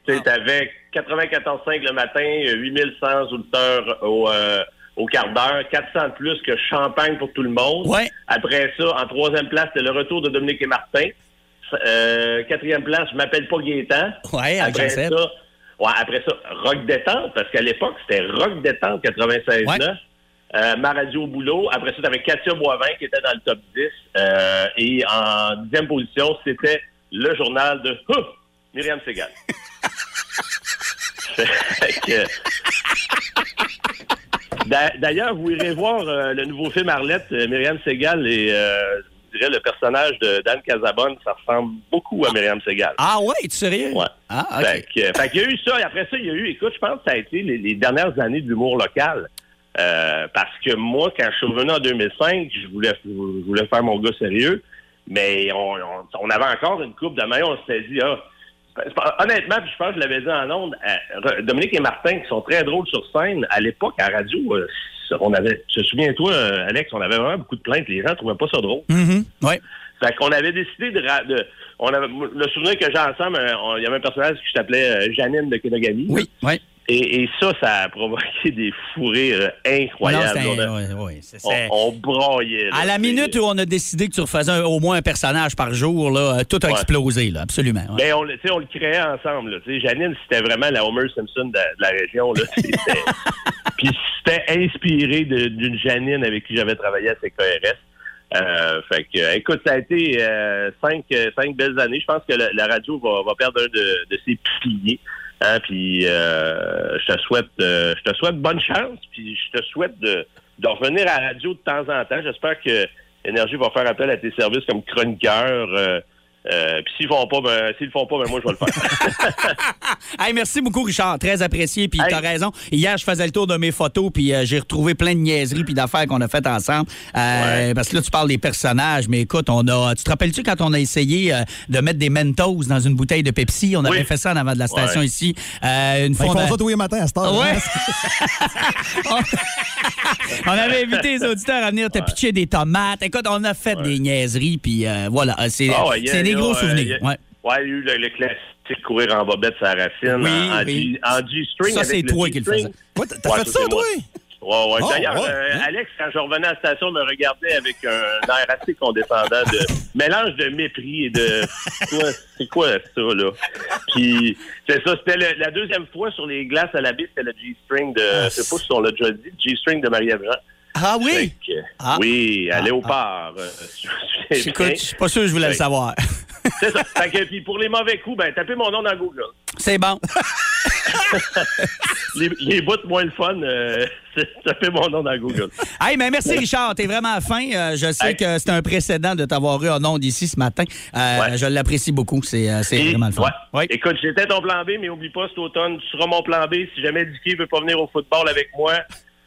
Speaker 8: Que, tu t'avais 94,5 le matin, euh, 8100 auditeurs au, euh, au quart d'heure, 400 de plus que Champagne pour tout le monde.
Speaker 3: Ouais.
Speaker 8: Après ça, en troisième place, c'était le retour de Dominique et Martin. Euh, quatrième place, je m'appelle pas Gaétan.
Speaker 3: Ouais,
Speaker 8: après ça, ouais, après ça, Rock Détente, parce qu'à l'époque, c'était Rock Détente 96.9.
Speaker 3: Ouais.
Speaker 8: Euh, ma radio au boulot. Après ça, t'avais Katia Boivin qui était dans le top 10. Euh, et en dixième position, c'était le journal de Ouf, Myriam Segal. D'ailleurs, vous irez voir euh, le nouveau film Arlette, euh, Myriam Segal et je dirais le personnage de Dan Casabonne, ça ressemble beaucoup à Myriam Segal.
Speaker 3: Ah ouais, es-tu sérieux?
Speaker 8: Ouais.
Speaker 3: Ah, OK.
Speaker 8: Fait qu'il y a eu ça, et après ça, il y a eu, écoute, je pense que ça a été les, les dernières années de l'humour local. Euh, parce que moi, quand je suis revenu en 2005, je voulais, je voulais faire mon gars sérieux, mais on, on- on avait encore une coupe de main, on s'était dit, ah, honnêtement, puis je pense que je l'avais dit en ondes, Dominique et Martin, qui sont très drôles sur scène, à l'époque, à radio, euh, on avait, te souviens-toi, euh, Alex, on avait vraiment beaucoup de plaintes, les gens trouvaient pas ça drôle.
Speaker 3: Mhm, ouais.
Speaker 8: Fait qu'on avait décidé de, on avait, le souvenir que j'ai ensemble, euh, il y avait un personnage qui s'appelait Janine de Kenogami.
Speaker 3: Oui, oui.
Speaker 8: Et, et ça, ça a provoqué des fous rires euh,
Speaker 3: Non,
Speaker 8: incroyables. on,
Speaker 3: c'est-
Speaker 8: on- on là.
Speaker 3: À la minute où on a décidé que tu refaisais un- au moins un personnage par jour, là, euh, tout a
Speaker 8: Ouais.
Speaker 3: explosé, là, absolument. ouais.
Speaker 8: Ben, on, on le créait ensemble. là. Janine, c'était vraiment la Homer Simpson de, de la région. là. Puis c'était inspiré d'une Janine avec qui j'avais travaillé à CKRS. Euh, fait que, euh, écoute, ça a été euh, cinq, cinq belles années. Je pense que la, la radio va, va perdre un de, de ses piliers. Hein, euh, je te souhaite euh, je te souhaite bonne chance. Puis je te souhaite de, de revenir à la radio de temps en temps. J'espère que Énergie va faire appel à tes services comme chroniqueur. Euh, euh, puis s'ils font pas, ben, s'ils le font pas, ben moi je vais le faire.
Speaker 3: Hey, merci beaucoup, Richard. Très apprécié. Puis
Speaker 8: Hey.
Speaker 3: t'as raison. Hier, je faisais le tour de mes photos, puis euh, j'ai retrouvé plein de niaiseries puis d'affaires qu'on a faites ensemble. Euh,
Speaker 8: Ouais.
Speaker 3: Parce que là, tu parles des personnages, mais écoute, on a. Tu te rappelles-tu quand on a essayé euh, de mettre des Mentos dans une bouteille de Pepsi? On avait fait ça en avant de la station
Speaker 8: Ouais.
Speaker 3: ici. Euh, une
Speaker 4: Fait
Speaker 3: fois,
Speaker 4: qu'ils
Speaker 3: on a-
Speaker 4: font ça tous les matins à cette heure.
Speaker 3: Ouais.
Speaker 4: hein?
Speaker 3: on avait invité les auditeurs à venir te pitcher des tomates. Écoute, on a fait des niaiseries, puis euh, voilà. C'est
Speaker 8: Ah
Speaker 3: c'est
Speaker 8: il
Speaker 3: des gros
Speaker 8: euh,
Speaker 3: souvenirs.
Speaker 8: il y a-
Speaker 3: ouais.
Speaker 8: Ouais, il y a eu le, le classique courir en bobette sa racine,
Speaker 3: Oui,
Speaker 8: en,
Speaker 3: oui.
Speaker 8: G-string.
Speaker 3: Ça, c'est toi qui le faisais.
Speaker 4: Ouais, t'as- fait
Speaker 8: ça,
Speaker 4: toi?
Speaker 8: Ouais, ouais.
Speaker 4: Oh,
Speaker 8: D'ailleurs,
Speaker 4: ouais.
Speaker 8: euh, Alex, quand je revenais à la station, me regardait avec un air assez condescendant de mélange de mépris et de c'est quoi- ça là? Puis c'est ça, c'était la deuxième fois sur les glaces à la baie, c'était le G-string de je sais pas si on l'a déjà dit, G-string de Marie-Ève.
Speaker 3: Ah oui?
Speaker 8: que,
Speaker 3: Ah.
Speaker 8: Oui, à
Speaker 3: Ah,
Speaker 8: Léopard. euh,
Speaker 3: Écoute,
Speaker 8: bien.
Speaker 3: je suis pas sûr que je voulais le savoir.
Speaker 8: C'est ça. Fait que, puis pour les mauvais coups, ben tapez mon nom dans Google.
Speaker 3: C'est bon.
Speaker 8: Les, les bouts moins le fun, euh, tapez mon nom dans Google.
Speaker 3: Hey, mais merci Richard, t'es vraiment fin. Euh, je sais
Speaker 8: Hey.
Speaker 3: que c'est un précédent de t'avoir eu en ondes ici ce matin. Euh,
Speaker 8: Ouais.
Speaker 3: Je l'apprécie beaucoup, c'est euh, vraiment le fun.
Speaker 8: ouais.
Speaker 3: Oui.
Speaker 8: Écoute, j'étais ton plan B, mais oublie pas, cet automne, tu seras mon plan B. Si jamais Dicky veut pas venir au football avec moi,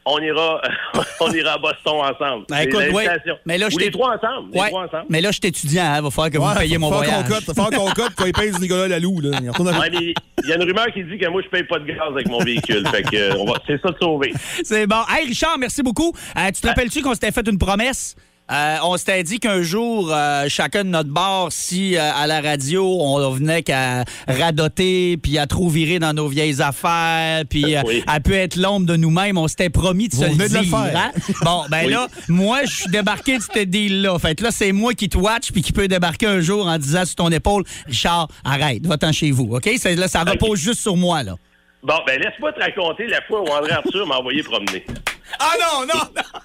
Speaker 8: on ira, on ira à Boston ensemble.
Speaker 3: Ben, écoute, oui.
Speaker 8: l'invitation.
Speaker 3: Mais là, je
Speaker 8: Ou les
Speaker 3: t'ai-
Speaker 8: trois ensemble. Les
Speaker 3: Ouais.
Speaker 8: trois ensemble.
Speaker 3: Mais là, je suis étudiant, il va falloir que vous payiez mon
Speaker 4: faut
Speaker 3: voyage.
Speaker 4: qu'on cote, faut qu'on cote quand il paye Nicolas Lalou. Là. Il retourne à-
Speaker 8: Ouais, il y a une rumeur qui dit que moi, je paye pas de gaz avec mon véhicule. fait que, euh, on va, c'est ça de sauver.
Speaker 3: C'est bon. Hey, Richard, merci beaucoup. Euh, tu te rappelles-tu qu'on s'était fait une promesse? Euh, on s'était dit qu'un jour, euh, chacun de notre bord, si euh, à la radio, on venait qu'à radoter, puis à trop virer dans nos vieilles affaires, puis euh,
Speaker 8: Oui.
Speaker 3: à pu être l'ombre de nous-mêmes, on s'était promis de
Speaker 4: Vous
Speaker 3: se le
Speaker 4: venez de le
Speaker 3: dire.
Speaker 4: faire.
Speaker 3: hein? Bon, ben
Speaker 8: Oui.
Speaker 3: là, moi, je suis débarqué de ce deal-là. Fait que là, c'est moi qui te watch, puis qui peut débarquer un jour en disant sur ton épaule, Richard, arrête, va-t'en chez vous, OK? Là, ça repose juste sur moi, là.
Speaker 8: Bon, ben, laisse-moi te raconter la fois où André Arthur m'a envoyé promener.
Speaker 3: Ah non, non, non!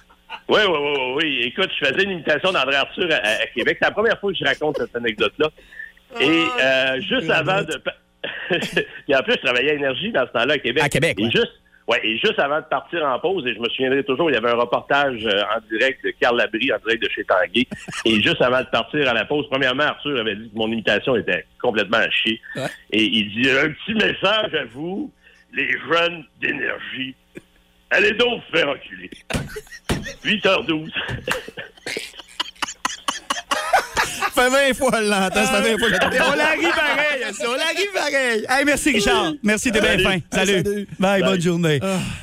Speaker 8: Oui, oui, oui, oui. Écoute, je faisais une imitation d'André Arthur à, à Québec. C'est la première fois que je raconte cette anecdote-là. Et euh, juste avant de... Puis en plus, je travaillais à Énergie dans ce temps-là à Québec.
Speaker 3: À Québec,
Speaker 8: Et juste... Ouais, et juste avant de partir en pause, et je me souviendrai toujours, il y avait un reportage euh, en direct de Carl Labrie, en direct de chez Tanguay. et juste avant de partir à la pause, premièrement, Arthur avait dit que mon imitation était complètement à chier.
Speaker 3: Ouais.
Speaker 8: Et il dit, un petit message à vous, les jeunes d'énergie. Allez donc vous faire enculer. 8h12.
Speaker 4: Ça fait 20 fois, elle l'entend. Ça fait 20 fois que je
Speaker 3: on l'arrive pareil, ça, on l'arrive pareil. Hey, merci Richard. Merci, t'es bien fin. Salut. Bye,
Speaker 8: Bye.
Speaker 3: bonne journée.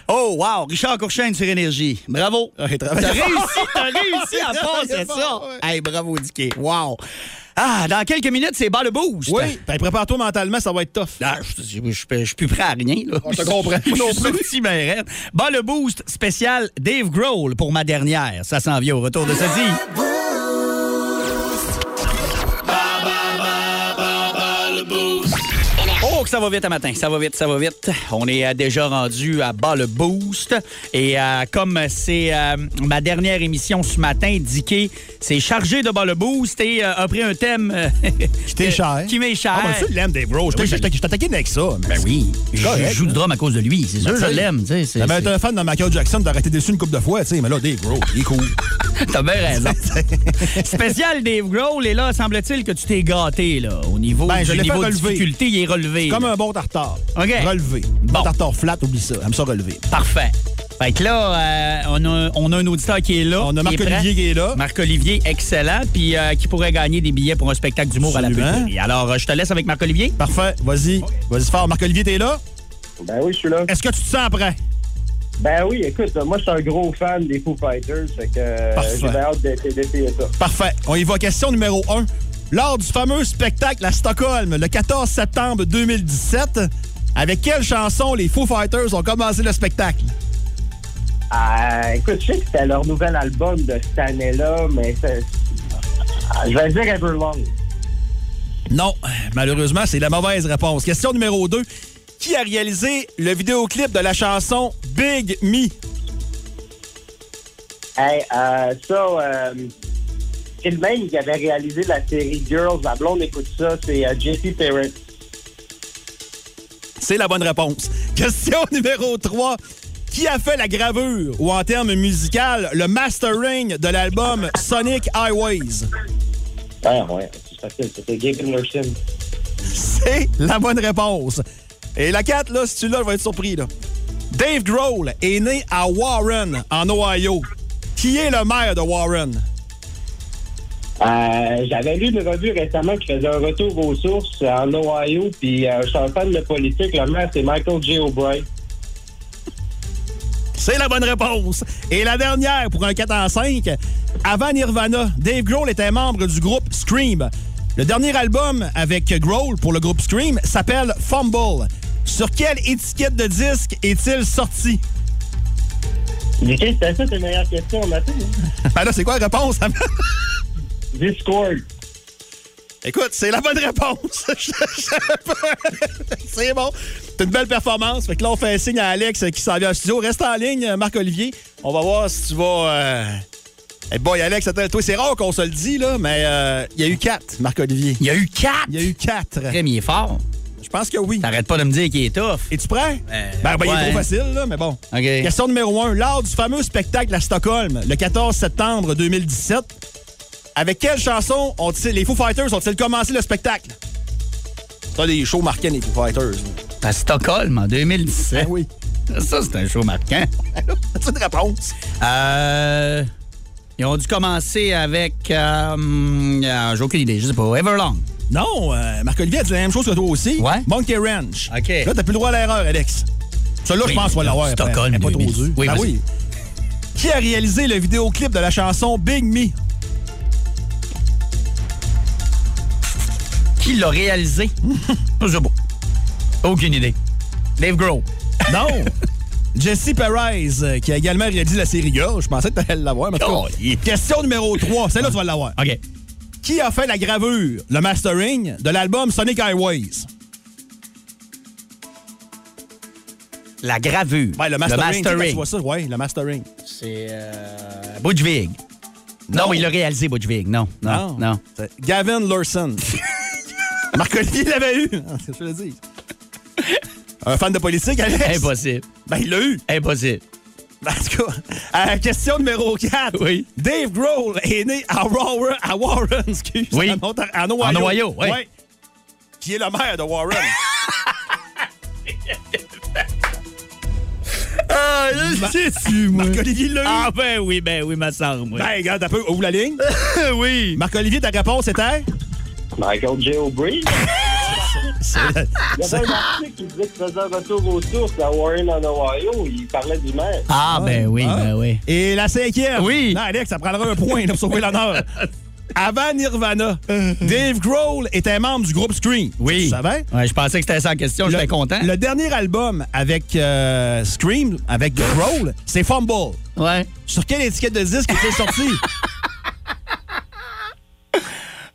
Speaker 3: Oh, wow, Richard Courchaine sur Énergie. Bravo.
Speaker 4: Ah,
Speaker 3: T'as réussi, t'as réussi à passer ça.
Speaker 4: ouais.
Speaker 3: Hey, bravo, Dicky. Wow. Ah, dans quelques minutes, c'est bas le boost.
Speaker 4: Oui, ben, prépare-toi mentalement, ça va être tough.
Speaker 3: Ah, je, je, je- je suis plus prêt à rien. Là.
Speaker 4: On te comprend.
Speaker 3: Je
Speaker 4: Non
Speaker 3: suis sorti, raide. Bas le boost spécial Dave Grohl pour ma dernière. Ça s'en vient au retour de ce ça va vite un matin. Ça va vite, ça va vite. On est euh, déjà rendu à bas le boost. Et euh, comme c'est euh, ma dernière émission ce matin, Dicky s'est chargé de bas le boost et euh, a pris un thème
Speaker 4: Qui t'est cher.
Speaker 3: Qui m'est cher.
Speaker 4: Ah, ben, l'aime, Dave Rose. Je t'attaquais avec ça.
Speaker 3: Ben oui, je joue du drum à cause de lui. C'est sûr,
Speaker 4: Ben,
Speaker 3: je l'aime. c'est-
Speaker 4: T'avais
Speaker 3: c'est-
Speaker 4: été un fan de Michael Jackson, été déçu une couple de fois, tu sais, mais là, Dave Rose, il est cool.
Speaker 3: T'as bien raison. Spécial Dave Grohl, et là, semble-t-il que tu t'es gâté, là. Au niveau,
Speaker 4: Ben, je
Speaker 3: du niveau de
Speaker 4: relever.
Speaker 3: difficulté, il est relevé.
Speaker 4: Comme
Speaker 3: là.
Speaker 4: un bon tartare.
Speaker 3: OK.
Speaker 4: Relevé.
Speaker 3: Bon.
Speaker 4: Bon tartare flat, oublie ça. Aime ça relever.
Speaker 3: Parfait. Fait que là, euh, on, a, on a un auditeur qui est là.
Speaker 4: On a Marc-Olivier qui est là.
Speaker 3: Marc-Olivier, excellent, puis euh, qui pourrait gagner des billets pour un spectacle d'humour à la pulperie. Alors, euh, je te laisse avec Marc-Olivier.
Speaker 4: Parfait. Vas-y. Vas-y fort. Marc-Olivier, t'es là?
Speaker 9: Ben oui, je suis là.
Speaker 4: Est-ce que tu te sens prêt?
Speaker 9: Ben oui, écoute, moi, je suis un gros fan des Foo Fighters, fait que euh, j'ai hâte d'essayer ça.
Speaker 4: Parfait. On y va. Question numéro 1. Lors du fameux spectacle à Stockholm, le 14 septembre 2017, avec quelle chanson les Foo Fighters ont commencé le spectacle?
Speaker 9: Euh, écoute, je sais que c'était leur nouvel album de cette année-là, mais Ah, je vais dire Everlong.
Speaker 4: Non, malheureusement, c'est la mauvaise réponse. Question numéro 2. Qui a réalisé le vidéoclip de la chanson Big Me?
Speaker 9: Hey, euh, ça, euh, c'est le même qui avait réalisé la série Girls. La blonde écoute ça, c'est euh, J.P.
Speaker 4: C'est la bonne réponse. Question numéro 3. Qui a fait la gravure ou en termes musical le mastering de l'album Sonic Highways?
Speaker 9: Ah ouais, c'est facile, c'était Gabe Larson.
Speaker 4: C'est la bonne réponse. Et la 4, là, si tu l'as, je vais être surpris. Là. Dave Grohl est né à Warren, en Ohio. Qui est le maire de Warren?
Speaker 9: Euh, J'avais lu une revue récemment qui faisait un retour aux sources en Ohio, puis euh, je suis un fan de politique. Le maire, c'est Michael J. O'Brien.
Speaker 4: C'est la bonne réponse. Et la dernière pour un 4 en 5. Avant Nirvana, Dave Grohl était membre du groupe Scream. Le dernier album avec Grohl pour le groupe Scream s'appelle Fumble. Sur quelle étiquette de disque est-il sorti?
Speaker 9: C'était ça tes meilleures questions au matin. hein?
Speaker 4: Ben là, c'est quoi la réponse?
Speaker 9: Discord.
Speaker 4: Écoute, c'est la bonne réponse. Je savais pas. c'est bon. C'est une belle performance. Fait que là, on fait un signe à Alex qui s'en vient au studio. Reste en ligne, Marc-Olivier. On va voir si tu vas... Euh... Eh boy, Alex, attends, toi, c'est rare qu'on se le dit, là, mais euh, il y a eu quatre, Marc-Olivier.
Speaker 3: Il y a eu quatre?
Speaker 4: Il y a eu quatre.
Speaker 3: Il est fort.
Speaker 4: Je pense que oui.
Speaker 3: T'arrêtes pas de me dire qu'il est tough.
Speaker 4: Es-tu prêt?
Speaker 3: Euh,
Speaker 4: ben, ben, il est trop facile, là, mais bon. Question numéro un. Lors du fameux spectacle à Stockholm, le 14 septembre 2017, avec quelle chanson ont les Foo Fighters ont-ils commencé le spectacle? Ça, des shows marquants, les Foo Fighters.
Speaker 3: À Stockholm, en 2017.
Speaker 4: Ah oui.
Speaker 3: Ça, c'est un show marquant.
Speaker 4: As-tu une réponse?
Speaker 3: Euh... Ils ont dû commencer avec... Euh, hum, euh, J'ai aucune idée, je sais pas. Everlong.
Speaker 4: Non, euh, Marc-Olivier a dit la même chose que toi aussi.
Speaker 3: Ouais?
Speaker 4: Monkey Ranch.
Speaker 3: OK.
Speaker 4: Là, t'as plus le droit à l'erreur, Alex. Celui-là,
Speaker 3: Oui,
Speaker 4: je pense qu'on va l'avoir.
Speaker 3: Stockholm,
Speaker 4: pas trop
Speaker 3: 2010.
Speaker 4: dure.
Speaker 3: Oui,
Speaker 4: Ben
Speaker 3: vas-y.
Speaker 4: oui. Qui a réalisé le vidéoclip de la chanson Big Me?
Speaker 3: Qui l'a réalisé? je sais pas. Aucune idée. Dave Grohl.
Speaker 4: Non! Jesse Perez, euh, qui a également réalisé la série Girl. Je pensais que tu allais l'avoir. mais
Speaker 3: Oh, yeah.
Speaker 4: Question numéro 3. Celle-là, tu vas l'avoir.
Speaker 3: OK.
Speaker 4: Qui a fait la gravure, le mastering, de l'album Sonic Highways?
Speaker 3: La gravure.
Speaker 4: Ouais, le mastering. Tu
Speaker 3: mastering.
Speaker 4: vois ça? Ouais, le mastering.
Speaker 3: C'est euh, Butch Vig. Non, il l'a réalisé, Butch Vig. Non, non, non.
Speaker 4: Gavin Lurson. Marc-Olivier l'avait eu. C'est ce que je veux dire. Un fan de politique, Alex?
Speaker 3: Impossible.
Speaker 4: Ben, il l'a eu.
Speaker 3: Impossible.
Speaker 4: En tout cas, à question numéro 4.
Speaker 3: Oui.
Speaker 4: Dave Grohl est né à Warren, à Warren excuse,
Speaker 3: Oui.
Speaker 4: en, Ontar- en Ohio.
Speaker 3: En Ohio, oui.
Speaker 4: Ouais. Qui est le maire de Warren.
Speaker 3: Ah,
Speaker 4: Ma-
Speaker 3: sais-tu, moi.
Speaker 4: Marc-Olivier l'a eu.
Speaker 3: Ah, ben oui, ben oui, ma soeur, moi.
Speaker 4: Ben, regarde un peu, ouvre la ligne.
Speaker 3: oui.
Speaker 4: Marc-Olivier, ta réponse était?
Speaker 9: Michael J. O'Brien. Il y avait un article qui disait qu'il faisait un retour aux sources à Warren en Ohio. Il parlait du maire.
Speaker 3: Ah, ben oui,
Speaker 4: Ah.
Speaker 3: ben oui.
Speaker 4: Et la cinquième.
Speaker 3: Oui.
Speaker 4: Non, Alex, ça prendra un point là, pour sauver l'honneur. Avant Nirvana, Dave Grohl était membre du groupe Scream.
Speaker 3: Oui.
Speaker 4: Tu savais?
Speaker 3: Ouais, je pensais que c'était ça la question, j'étais
Speaker 4: Le-
Speaker 3: content.
Speaker 4: Le dernier album avec euh, Scream, avec Grohl, c'est Fumble.
Speaker 3: Ouais.
Speaker 4: Sur quelle étiquette de disque est-il sorti?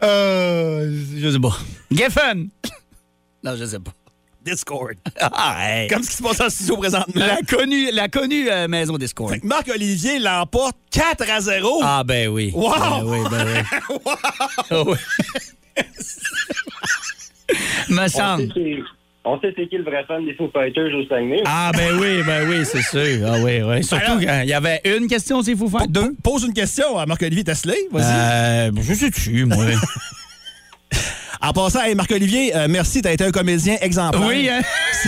Speaker 3: Euh, je sais pas. Geffen. Non, je sais pas.
Speaker 4: Discord.
Speaker 3: Ah, hey.
Speaker 4: Comme ce qui se passe en studio présentement.
Speaker 3: La connue, la connue euh, maison Discord.
Speaker 4: Fait que Marc-Olivier l'emporte 4 à 0.
Speaker 3: Ah, ben oui.
Speaker 4: Wow!
Speaker 3: Ben oui, ben oui. Ah oui. Me
Speaker 9: On
Speaker 3: semble.
Speaker 9: sait c'est- On sait c'est qui le vrai fan des Foo Fighters au Saguenay.
Speaker 3: Ah, ben oui, ben oui, c'est sûr. Ah oui, oui. Surtout
Speaker 4: Alors-
Speaker 3: quand il y avait une question, c'est fou faire. Deux.
Speaker 4: Pose une question à Marc-Olivier Tesley. Vas-y.
Speaker 3: Euh, je sais-tu, moi?
Speaker 4: En passant, hey, Marc-Olivier, euh, merci, t'as été un comédien exemplaire.
Speaker 3: oui, hein?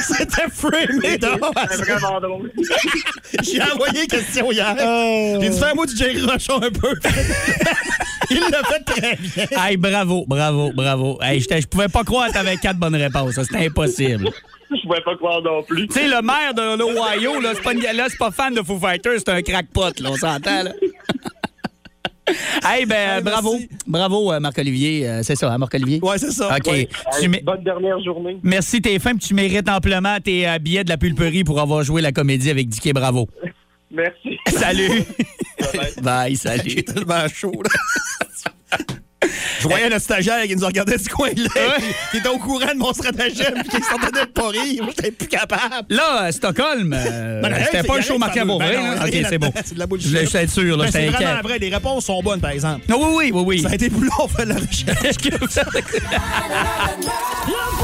Speaker 4: C'était framé dehors.
Speaker 9: C'est vraiment drôle.
Speaker 4: J'ai envoyé une question hier.
Speaker 3: Oh.
Speaker 4: J'ai dit, fais-moi du Jerry Rochon un peu. Il l'a fait très bien.
Speaker 3: Hey, bravo, bravo, bravo. Hey, je pouvais pas croire que t'avais quatre bonnes réponses. C'était impossible.
Speaker 9: Je pouvais pas croire non plus.
Speaker 3: Tu sais, le maire de l'Ohio, là, c'est pas, une- là, c'est pas fan de Foo Fighters, c'est un crackpot, là, on s'entend, là. hey, ben,
Speaker 4: Hey,
Speaker 3: bravo.
Speaker 4: merci.
Speaker 3: Bravo, euh, Marc-Olivier. Euh, c'est ça, hein, Marc-Olivier?
Speaker 4: Ouais, c'est ça.
Speaker 3: OK.
Speaker 4: Ouais.
Speaker 3: Tu
Speaker 9: Hey,
Speaker 3: mets-
Speaker 9: Bonne dernière journée.
Speaker 3: Merci, t'es fin, puis tu mérites amplement tes euh, billets de la pulperie pour avoir joué la comédie avec Dicky Bravo.
Speaker 9: Merci.
Speaker 3: Salut.
Speaker 9: Bye.
Speaker 3: Bye,
Speaker 4: J'ai
Speaker 3: salut.
Speaker 4: tellement chaud, là. Je voyais notre stagiaire qui nous regardait du coin là,
Speaker 3: Ouais.
Speaker 4: qui était au courant de mon stratagème, puis qui s'entendait de pas rire. Moi, j'étais plus capable.
Speaker 3: Là, euh, Stockholm, euh,
Speaker 4: Ben,
Speaker 3: c'était pas un show marqué à
Speaker 4: ben,
Speaker 3: OK, c'est bon.
Speaker 4: C'est de la bullshit.
Speaker 3: Je voulais juste être sûr, là,
Speaker 4: Ben, c'est vraiment vrai. Les réponses sont bonnes, par exemple.
Speaker 3: Non, oui, oui, oui, oui.
Speaker 4: Ça a été plus long faire la recherche.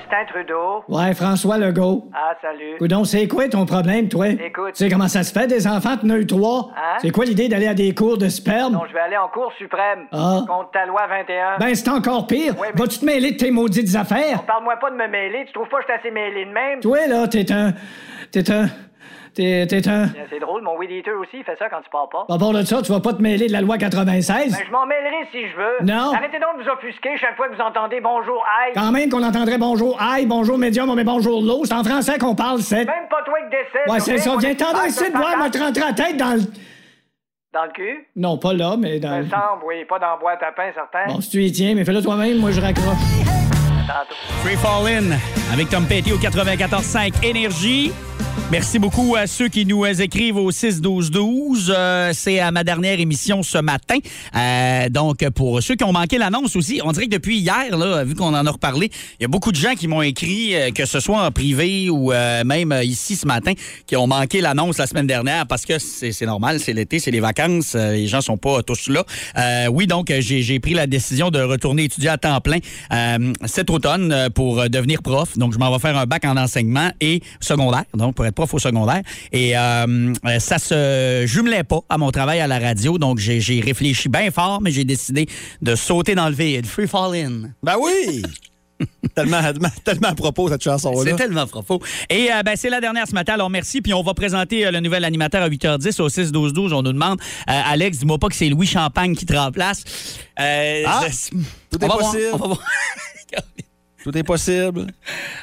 Speaker 10: Justin Trudeau.
Speaker 6: Ouais, François Legault.
Speaker 10: Ah, salut.
Speaker 6: Coudon, c'est quoi ton problème, toi?
Speaker 10: Écoute.
Speaker 6: Tu sais comment ça se fait, des enfants eu trois?
Speaker 10: Hein?
Speaker 6: C'est quoi l'idée d'aller à des cours de sperme?
Speaker 10: Non, je vais aller en Cour suprême.
Speaker 6: Ah.
Speaker 10: Contre ta loi 21.
Speaker 6: Ben, c'est encore pire.
Speaker 10: Ouais, mais-
Speaker 6: Vas-tu te mêler de tes maudites affaires?
Speaker 10: Parle-moi pas de me mêler. Tu trouves pas que je suis assez mêlé de même?
Speaker 6: Toi, là, t'es un. T'es un. T'es t'es un.
Speaker 10: C'est drôle, mon weed eater aussi, il fait ça quand tu pars pas.
Speaker 6: À part de ça, tu vas pas te mêler de la loi 96?
Speaker 10: Ben, je m'en mêlerai si je veux.
Speaker 6: Non.
Speaker 10: Arrêtez donc de vous offusquer chaque fois que vous entendez bonjour, aïe.
Speaker 6: Quand même qu'on entendrait bonjour high, bonjour médium, mais bonjour low. C'est en français qu'on parle, c'est.
Speaker 10: Même pas toi qui décède.
Speaker 6: Ouais, c'est ça. Viens t'en ici de voir, me rentrer la tête dans le.
Speaker 10: Dans le cul?
Speaker 6: Non, pas là, mais dans
Speaker 10: Me
Speaker 6: le.
Speaker 10: semble, oui, pas dans la boîte à pain, certain.
Speaker 6: Bon, si tu y tiens, mais fais-le toi-même, moi je raccroche.
Speaker 3: Free Fallin' avec Tom Petty au 94.5 Énergie. Merci beaucoup à ceux qui nous écrivent au 6-12-12. Euh, c'est à ma dernière émission ce matin. Euh, donc, pour ceux qui ont manqué l'annonce aussi, on dirait que depuis hier, là, vu qu'on en a reparlé, il y a beaucoup de gens qui m'ont écrit, euh, que ce soit en privé ou même ici ce matin, qui ont manqué l'annonce la semaine dernière parce que c'est normal, c'est l'été, c'est les vacances, les gens sont pas tous là. Oui, donc, j'ai pris la décision de retourner étudier à temps plein cet automne pour devenir prof. Donc, je m'en vais faire un bac en enseignement et secondaire, donc pour être prof au secondaire. Et euh, euh, ça se jumelait pas à mon travail à la radio, donc j'ai réfléchi bien fort, mais j'ai décidé de sauter dans le vide. Free fall in.
Speaker 4: Ben oui! tellement, tellement, à propos, cette chanson-là.
Speaker 3: C'est tellement propos. Et euh, ben, c'est la dernière ce matin, alors merci. Puis on va présenter euh, le nouvel animateur à 8h10 au 6-12-12. On nous demande, euh, Alex, dis-moi pas que c'est Louis Champagne qui te remplace.
Speaker 4: Ah,
Speaker 3: je-
Speaker 4: tout
Speaker 3: on
Speaker 4: est
Speaker 3: va voir,
Speaker 4: possible.
Speaker 3: on va voir.
Speaker 4: Tout est possible.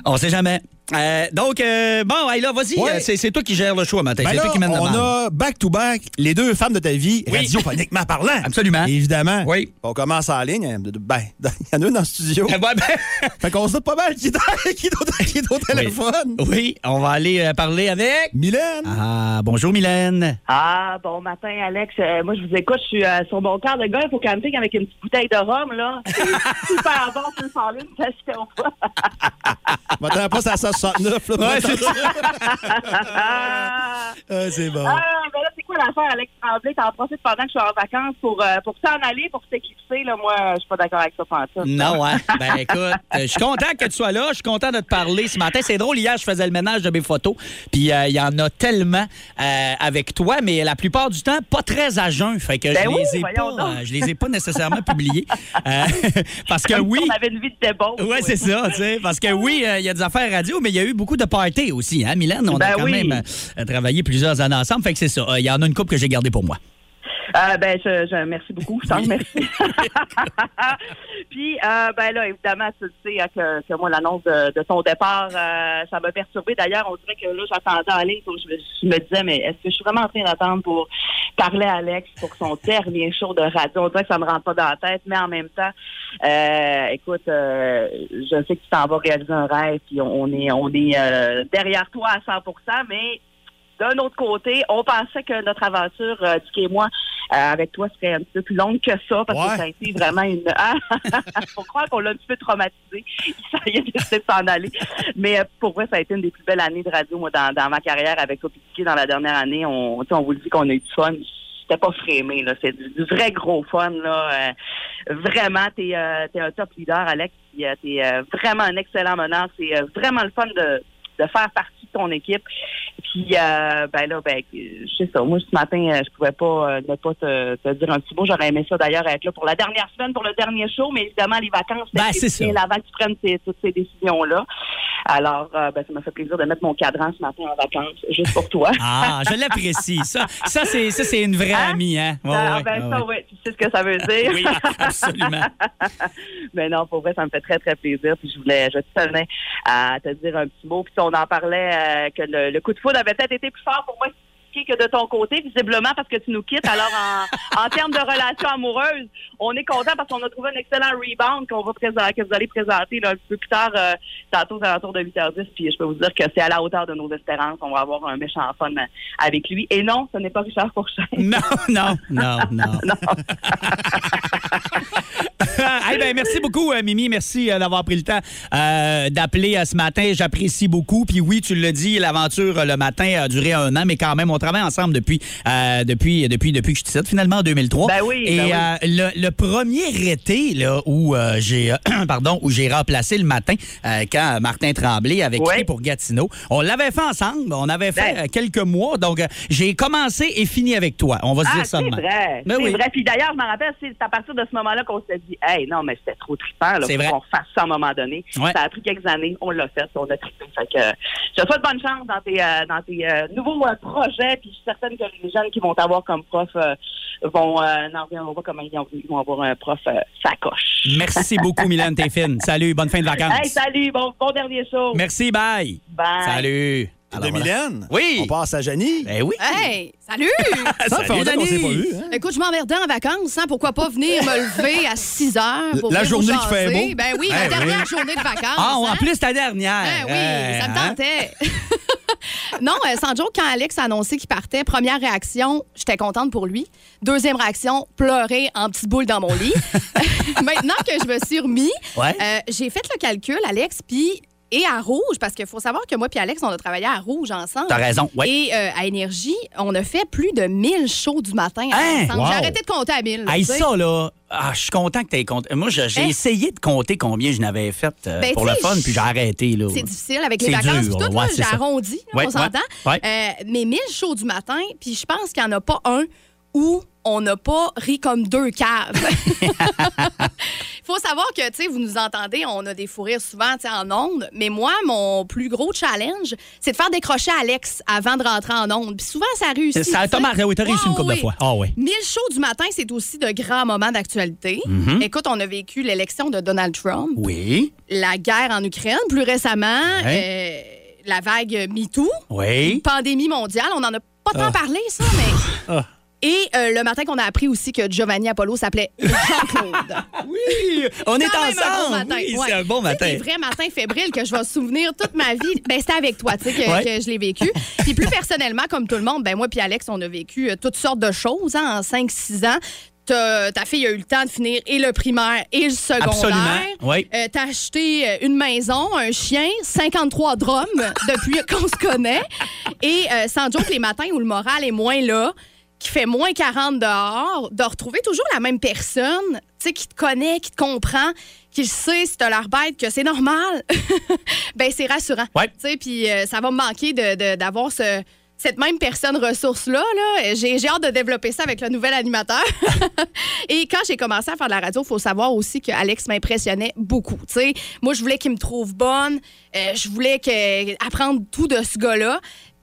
Speaker 3: On sait jamais. Euh, donc, euh, bon, hey, là, vas-y, euh, c'est toi qui gères le choix, matin.
Speaker 4: Ben
Speaker 3: c'est toi qui mène
Speaker 4: On a back-to-back les deux femmes de ta vie,
Speaker 3: oui.
Speaker 4: radiophoniquement parlant.
Speaker 3: Absolument.
Speaker 4: Évidemment.
Speaker 3: Oui.
Speaker 4: On commence en ligne. Ben, il y en a une dans le studio.
Speaker 3: Ben, ben.
Speaker 4: fait qu'on se pas mal qui est au téléphone.
Speaker 3: Oui. on va aller euh, parler avec.
Speaker 4: Mylène.
Speaker 3: Ah, bonjour, Mylène.
Speaker 11: Ah, bon matin, Alex. moi, je vous écoute. Je suis sur mon cœur de golf au camping avec une petite bouteille de rhum, là. Super bon, c'est le ça se fait pas.
Speaker 4: Maintenant, pas, ça 69. Là,
Speaker 3: ouais, c'est ça.
Speaker 11: ah,
Speaker 4: c'est bon.
Speaker 11: Ah, ben quoi l'affaire, Alex Tremblay? T'en profites pendant que je suis en vacances pour, euh, pour t'en aller, pour t'éclipser, là. Moi, je suis pas d'accord avec ça, ça.
Speaker 3: Non, hein? Ben écoute, euh, je suis content que tu sois là. Je suis content de te parler ce matin. C'est drôle, hier, je faisais le ménage de mes photos. Puis euh, il y en a tellement euh, avec toi, mais la plupart du temps, pas très à jeun. Fait que
Speaker 11: Ben
Speaker 3: je,
Speaker 11: oui,
Speaker 3: les ai pas, je les ai pas nécessairement publiés. Parce que
Speaker 11: Comme
Speaker 3: oui.
Speaker 11: On avait une vie de débauche.
Speaker 3: Oui, c'est ça, tu sais. Parce que oui, il y a des affaires radio, mais il y a eu beaucoup de parties aussi, hein, Mylène? On a
Speaker 11: Ben
Speaker 3: quand
Speaker 11: oui.
Speaker 3: même travaillé plusieurs années ensemble. Fait que c'est ça. Il y en a une couple que j'ai gardée pour moi.
Speaker 11: Euh, ben, je, je- merci beaucoup. Je t'en remercie. Puis, euh, ben là, évidemment, tu sais hein, que, que moi, l'annonce de, de ton départ, euh, ça m'a perturbé. D'ailleurs, on dirait que là, j'attendais en ligne. Je, me- je me disais, mais est-ce que je suis vraiment en train d'attendre pour parler à Alex pour son dernier show de radio? On dirait que ça me rentre pas dans la tête, mais en même temps, euh, écoute, je sais que tu t'en vas réaliser un rêve, puis on, on est, on est derrière toi à 100% mais d'un autre côté, on pensait que notre aventure, euh, Dick et moi, euh, avec toi, serait un petit peu plus longue que ça, parce
Speaker 4: Ouais.
Speaker 11: que ça a été vraiment une... Ah! Faut croire qu'on l'a un petit peu traumatisé. Ça y est, décidé de s'en aller. Mais euh, pour vrai, ça a été une des plus belles années de radio, moi, dans, dans ma carrière avec Dicky, dans la dernière année. On, on vous le dit qu'on a eu du fun. C'était pas frémé, là. C'est du, du vrai gros fun, là. Euh, vraiment, t'es euh, t'es un top leader, Alex. puis, euh, T'es euh, vraiment un excellent meneur. C'est euh, vraiment le fun de, de faire partie de ton équipe. Puis, euh, ben là, ben, je sais ça. Moi, ce matin, euh, je pouvais pas euh, ne pas te, te dire un petit mot. J'aurais aimé ça d'ailleurs être là pour la dernière semaine, pour le dernier show, mais évidemment, les vacances,
Speaker 3: Ben,
Speaker 11: c'est
Speaker 3: c'est
Speaker 11: bien avant que tu prennes ces- toutes ces décisions-là. Alors, euh, ben, ça m'a fait plaisir de mettre mon cadran ce matin en vacances, juste pour toi.
Speaker 3: Ah, je l'apprécie. Ça, ça c'est ça, c'est une vraie
Speaker 11: Hein?
Speaker 3: amie, hein? Ouais,
Speaker 11: Ah,
Speaker 3: ouais,
Speaker 11: ben
Speaker 3: ouais,
Speaker 11: ça, oui, tu sais ce que ça veut dire.
Speaker 3: Oui, absolument.
Speaker 11: Mais non, pour vrai, ça me fait très, très plaisir. Puis je voulais, je tenais à te dire un petit mot. Puis on en parlait que le, le coup de foudre avait peut-être été plus fort pour moi que de ton côté, visiblement, parce que tu nous quittes. Alors, en, en termes de relations amoureuses, on est content parce qu'on a trouvé un excellent rebound qu'on va présenter, que vous allez présenter là, un peu plus tard, euh, tantôt aux alentours de 8h10. Puis je peux vous dire que c'est à la hauteur de nos espérances. On va avoir un méchant fun avec lui. Et non, ce n'est pas Richard Fourchain.
Speaker 3: Non, non, non, non. Eh ben, merci beaucoup, euh, Mimi. Merci euh, d'avoir pris le temps euh, d'appeler ce matin. J'apprécie beaucoup. Puis oui, tu l'as dit, l'aventure le matin a duré un an, mais quand même, on travaille travaille ensemble depuis, euh, depuis, depuis, depuis que je suis finalement, en 2003.
Speaker 11: Ben oui,
Speaker 3: Et
Speaker 11: ben oui.
Speaker 3: euh, le, le premier été là, où euh, j'ai euh, pardon où j'ai remplacé le matin quand Martin Tremblay avait quitté pour Gatineau, on l'avait fait ensemble. On avait fait
Speaker 11: Ben.
Speaker 3: quelques mois. Donc, j'ai commencé et fini avec toi. On va se
Speaker 11: Ah,
Speaker 3: dire ça
Speaker 11: c'est vrai.
Speaker 3: Ben
Speaker 11: c'est
Speaker 3: oui.
Speaker 11: vrai. Puis d'ailleurs, je me rappelle, c'est à partir de ce moment-là qu'on s'est dit, hey, non, mais c'était trop trippant,
Speaker 3: C'est vrai.
Speaker 11: qu'on fasse ça à un moment donné.
Speaker 3: Ouais.
Speaker 11: Ça a pris quelques années, on l'a fait, on a trippé. Fait que, je te souhaite bonne chance dans tes, dans tes nouveaux euh, puis je suis certaine que les jeunes qui vont t'avoir comme prof euh, vont, euh, n'en reviendront pas comment ils, ont- ils vont avoir un prof euh, sacoche.
Speaker 3: Merci beaucoup, Mylène, t'es fine. Salut, bonne fin de vacances.
Speaker 11: Hey, salut, bon, bon dernier show.
Speaker 3: Merci, bye.
Speaker 11: Bye.
Speaker 3: Salut.
Speaker 4: de
Speaker 3: Alors, voilà.
Speaker 4: Mylène.
Speaker 3: Oui.
Speaker 4: On passe à Janie.
Speaker 3: Ben oui.
Speaker 12: Hey, salut!
Speaker 4: Ça fait longtemps qu'on s'est pas vu. hein?
Speaker 12: Écoute, je m'emmerdais en vacances, hein, pourquoi pas venir me lever à 6 heures pour
Speaker 4: La journée qui fait beau.
Speaker 12: Ben oui, ma
Speaker 3: oui.
Speaker 12: dernière journée de vacances.
Speaker 3: Ah, en
Speaker 12: hein.
Speaker 3: plus, ta dernière.
Speaker 12: Ben oui, ça me
Speaker 3: hein?
Speaker 12: tentait. non, euh, sans joke, quand Alex a annoncé qu'il partait, première réaction, j'étais contente pour lui. Deuxième réaction, pleurer en petite boule dans mon lit. Maintenant que je me suis remis,
Speaker 3: Ouais.
Speaker 12: euh, j'ai fait le calcul, Alex, puis et à Rouge, parce qu'il faut savoir que moi puis Alex, on a travaillé à Rouge ensemble.
Speaker 3: T'as raison, ouais.
Speaker 12: Et euh, à Énergie, on a fait plus de 1000 shows du matin
Speaker 3: Hein?
Speaker 12: ensemble.
Speaker 3: Wow.
Speaker 12: J'ai arrêté de compter à 1000.
Speaker 3: Hey, ça, là, ah, je suis content que tu aies compté. Moi, j'ai
Speaker 12: Hein?
Speaker 3: essayé de compter combien je n'avais fait euh,
Speaker 12: Ben,
Speaker 3: pour le fun, puis j'ai arrêté. là.
Speaker 12: C'est difficile avec les vacances.
Speaker 3: dur,
Speaker 12: tout,
Speaker 3: ouais,
Speaker 12: j'ai arrondi, là,
Speaker 3: Ouais,
Speaker 12: on s'entend.
Speaker 3: ouais.
Speaker 12: Euh, mais 1000 shows du matin, puis je pense qu'il n'y en a pas un où on n'a pas ri comme deux caves. Il faut savoir que, tu sais, vous nous entendez, on a des fous rires souvent, tu sais, en ondes. Mais moi, mon plus gros challenge, c'est de faire décrocher Alex avant de rentrer en ondes. Puis souvent, ça réussit.
Speaker 3: Ça marqué, oui, t'as réussi une
Speaker 12: Ah,
Speaker 3: couple de fois. Ah oui.
Speaker 12: 1000 shows du matin, c'est aussi de grands moments d'actualité.
Speaker 3: Mhm.
Speaker 12: Écoute, on a vécu l'élection de Donald Trump
Speaker 3: Oui.
Speaker 12: la guerre en Ukraine, plus récemment,
Speaker 3: Ouais.
Speaker 12: euh, la vague MeToo,
Speaker 3: Oui.
Speaker 12: pandémie mondiale. On n'en a pas tant
Speaker 3: Ah.
Speaker 12: parlé, ça, mais. Et euh, le matin qu'on a appris aussi que Giovanni Apollo s'appelait Jean-Claude.
Speaker 3: oui, on est
Speaker 12: un
Speaker 3: ensemble.
Speaker 12: bon matin.
Speaker 3: Oui,
Speaker 12: Ouais.
Speaker 3: c'est un bon matin.
Speaker 12: Des vrais matins fébriles que je vais souvenir toute ma vie. Ben, c'était avec toi, tu sais, que,
Speaker 3: Ouais.
Speaker 12: que je l'ai vécu. Puis plus personnellement, comme tout le monde, ben moi puis Alex, on a vécu euh, toutes sortes de choses hein, en 5-6 ans. Ta fille a eu le temps de finir et le primaire et le secondaire.
Speaker 3: Absolument, oui.
Speaker 12: Euh, T'as acheté une maison, un chien, 53 drums depuis qu'on se connaît. Et euh, sans joke, les matins où le moral est moins là, qui fait moins 40 dehors, de retrouver toujours la même personne, tu sais, qui te connaît, qui te comprend, qui le sait si t'as l'air bête, que c'est normal, ben c'est rassurant.
Speaker 3: Ouais.
Speaker 12: Tu sais, puis euh, ça va me manquer de- de- d'avoir ce cette même personne ressource-là, là, j'ai j'ai hâte de développer ça avec le nouvel animateur. Et quand j'ai commencé à faire de la radio, il faut savoir aussi que Alex m'impressionnait beaucoup. tu sais. Moi, je voulais qu'il me trouve bonne. euh, je voulais que, apprendre tout de ce gars-là.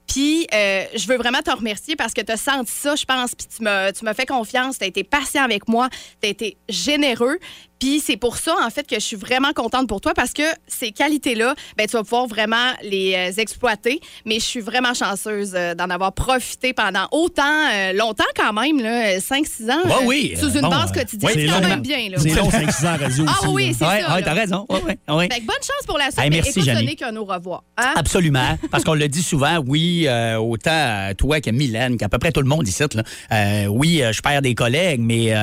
Speaker 12: Puis, euh, je veux vraiment te remercier parce que tu as senti ça, je pense. Puis, tu m'as fait confiance. Tu as été patient avec moi. Tu as été généreux. Puis, c'est pour ça, en fait, que je suis vraiment contente pour toi parce que ces qualités-là, ben, tu vas pouvoir vraiment les euh, exploiter. Mais je suis vraiment chanceuse euh, d'en avoir profité pendant autant, euh, longtemps quand même, là, 5-6 ans.
Speaker 3: Ouais,
Speaker 12: euh,
Speaker 3: oui.
Speaker 12: Sous une
Speaker 3: Bon,
Speaker 12: base quotidienne.
Speaker 3: oui,
Speaker 12: c'est quand
Speaker 3: long.
Speaker 12: même bien. Là.
Speaker 4: C'est long, 5-6 ans radio
Speaker 12: Ah
Speaker 4: aussi.
Speaker 12: oui, c'est
Speaker 3: Ouais,
Speaker 12: ça. là.
Speaker 3: t'as raison.
Speaker 12: Bonne chance pour la suite.
Speaker 3: Hey,
Speaker 12: mais
Speaker 3: merci,
Speaker 12: n'est qu'un au revoir. Hein?
Speaker 3: Absolument. Parce qu'on le dit souvent, oui, euh, autant toi que Mylène, qu'à peu près tout le monde ici, là, oui, je perds des collègues, mais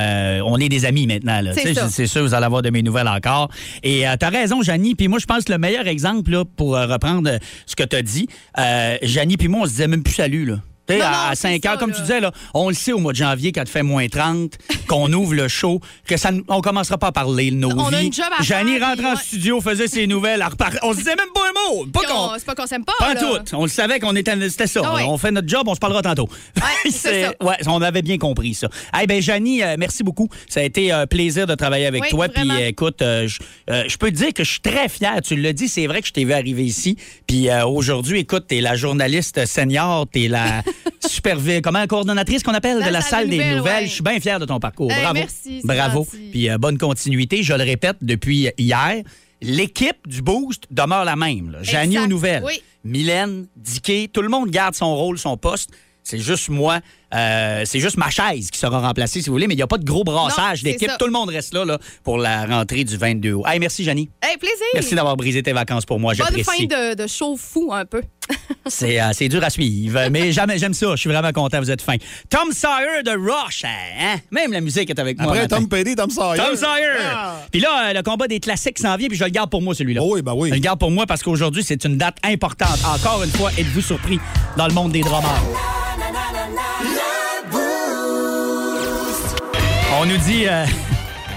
Speaker 3: on est des amis maintenant. là.
Speaker 12: C'est.
Speaker 3: C'est vous allez avoir de mes nouvelles encore. Et euh, t'as raison, Janie. Puis moi, je pense que le meilleur exemple, là, pour euh, reprendre euh, ce que t'as dit, euh, Janie puis moi, on se disait même plus salut.
Speaker 12: Non, non,
Speaker 3: à
Speaker 12: c'est
Speaker 3: 5 heures,
Speaker 12: ça,
Speaker 3: comme
Speaker 12: là.
Speaker 3: tu disais, là, on le sait au mois de janvier, quand il fait moins 30, qu'on ouvre le show, que ça, on commencera pas à parler de nos
Speaker 12: On a
Speaker 3: vies.
Speaker 12: une job à
Speaker 3: Janie
Speaker 12: faire,
Speaker 3: rentre en
Speaker 12: ouais.
Speaker 3: studio, faisait ses nouvelles, elle repart- on se disait même pas un mot. Pas qu'on-
Speaker 12: on- C'est pas qu'on s'aime pas.
Speaker 3: pas tout. On le savait qu'on était. C'était ça.
Speaker 12: Ah ouais.
Speaker 3: On fait notre job, on se parlera tantôt.
Speaker 12: Ouais, c'est ça.
Speaker 3: ouais, on avait bien compris ça. Eh ben Janie, euh, merci beaucoup. Ça a été un plaisir de travailler avec
Speaker 12: Oui,
Speaker 3: toi. Puis euh, écoute, euh, je euh, peux te dire que je suis très fier. Tu l'as dit, c'est vrai que je t'ai vu arriver ici. Puis euh, aujourd'hui, écoute, t'es la journaliste senior, t'es la supervi- comment coordonnatrice qu'on appelle
Speaker 12: La
Speaker 3: de la
Speaker 12: salle des nouvelles, ouais.
Speaker 3: Je suis bien fier de ton parcours.
Speaker 12: Hey,
Speaker 3: Bravo.
Speaker 12: merci,
Speaker 3: Bravo.
Speaker 12: gentil.
Speaker 3: Puis euh, bonne continuité. Je le répète depuis hier. L'équipe du Boost demeure la même. Janie aux nouvelles.
Speaker 12: Oui.
Speaker 3: Mylène, Dicky, tout le monde garde son rôle, son poste. C'est juste moi, euh, c'est juste ma chaise qui sera remplacée, si vous voulez, mais il n'y a pas de gros brassage d'équipe. Tout le monde reste là, là pour la rentrée du 22 août. Hey, merci, Janie.
Speaker 12: Hey, plaisir.
Speaker 3: Merci d'avoir brisé tes vacances pour moi.
Speaker 12: Bonne fin de, de show fou, un peu.
Speaker 3: C'est euh, c'est dur à suivre, mais jamais j'aime ça. Je suis vraiment content, vous êtes fin. Tom Sawyer de Rush, hein? Même la musique est avec moi.
Speaker 4: Après. Tom Petty, Tom Sawyer.
Speaker 3: Tom Sawyer!
Speaker 4: Ah.
Speaker 3: Puis là, euh, le combat des classiques s'en vient, puis je le garde pour moi, celui-là.
Speaker 4: Oh oui, ben oui.
Speaker 3: Je le garde pour moi parce qu'aujourd'hui, c'est une date importante. Encore une fois, êtes-vous surpris dans le monde des drummers? On nous dit euh,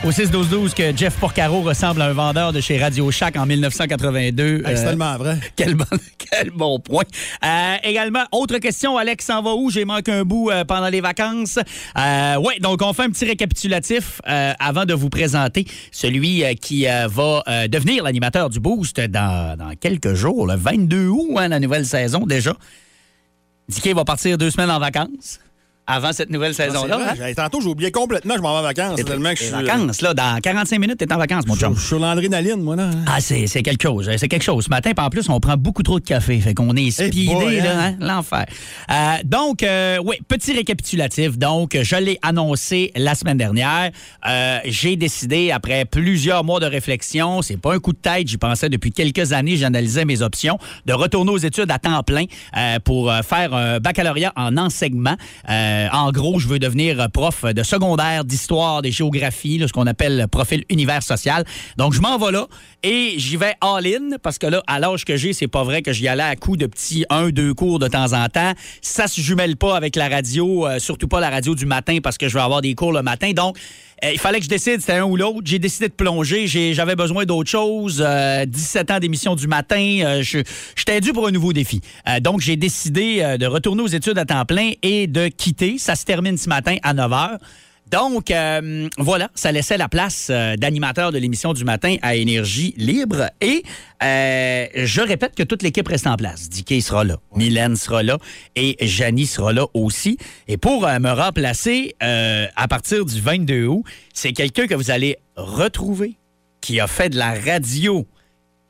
Speaker 3: au 6-12-12 que Jeff Porcaro ressemble à un vendeur de chez Radio Shack en 1982.
Speaker 4: Hey, c'est
Speaker 3: Euh,
Speaker 4: tellement vrai.
Speaker 3: Quel bon, quel bon point. Euh, également, autre question, Alex s'en va où? J'ai manqué un bout euh, pendant les vacances. Ouais, donc on fait un petit récapitulatif avant de vous présenter celui qui va devenir l'animateur du Boost dans, dans quelques jours, le 22 août, hein, la nouvelle saison déjà. Dicky va partir deux semaines en vacances avant cette nouvelle saison-là. hein?
Speaker 4: Tantôt, j'ai oublié complètement, je m'en vais en vacances. tellement que je suis.
Speaker 3: vacances, là, dans 45 minutes, t'es en vacances, mon chum.
Speaker 4: Je suis sur l'adrénaline, moi, là.
Speaker 3: Ah, c'est quelque chose. C'est quelque chose. Ce matin, en plus, on prend beaucoup trop de café. Fait qu'on est speedé,
Speaker 4: boy,
Speaker 3: là,
Speaker 4: hein?
Speaker 3: hein? L'enfer. Euh, donc, euh, oui, petit récapitulatif. Donc, je l'ai annoncé la semaine dernière. Euh, J'ai décidé, après plusieurs mois de réflexion, c'est pas un coup de tête, j'y pensais depuis quelques années, j'analysais mes options, de retourner aux études à temps plein euh, pour euh, faire un baccalauréat en enseignement. Euh, en gros, je veux devenir prof de secondaire, d'histoire, de géographie, ce qu'on appelle le profil univers social. Donc, je m'en vais là et j'y vais all-in parce que là, à l'âge que j'ai, c'est pas vrai que j'y allais à coup de petits un, deux cours de temps en temps. Ça se jumelle pas avec la radio, euh, surtout pas la radio du matin parce que je vais avoir des cours le matin. Donc, euh, il fallait que je décide, c'était un ou l'autre. J'ai décidé de plonger. J'avais besoin d'autre chose. Euh, 17 ans d'émission du matin. Euh, J'étais dû pour un nouveau défi. Euh, donc, j'ai décidé euh, de retourner aux études à temps plein et de quitter. Ça se termine ce matin à 9 h. Donc, euh, voilà, ça laissait la place euh, d'animateur de l'émission du matin à Énergie Libre. Et euh, je répète que toute l'équipe reste en place. Dicky sera là, Mylène sera là et Janie sera là aussi. Et pour me remplacer, à partir du 22 août, c'est quelqu'un que vous allez retrouver qui a fait de la radio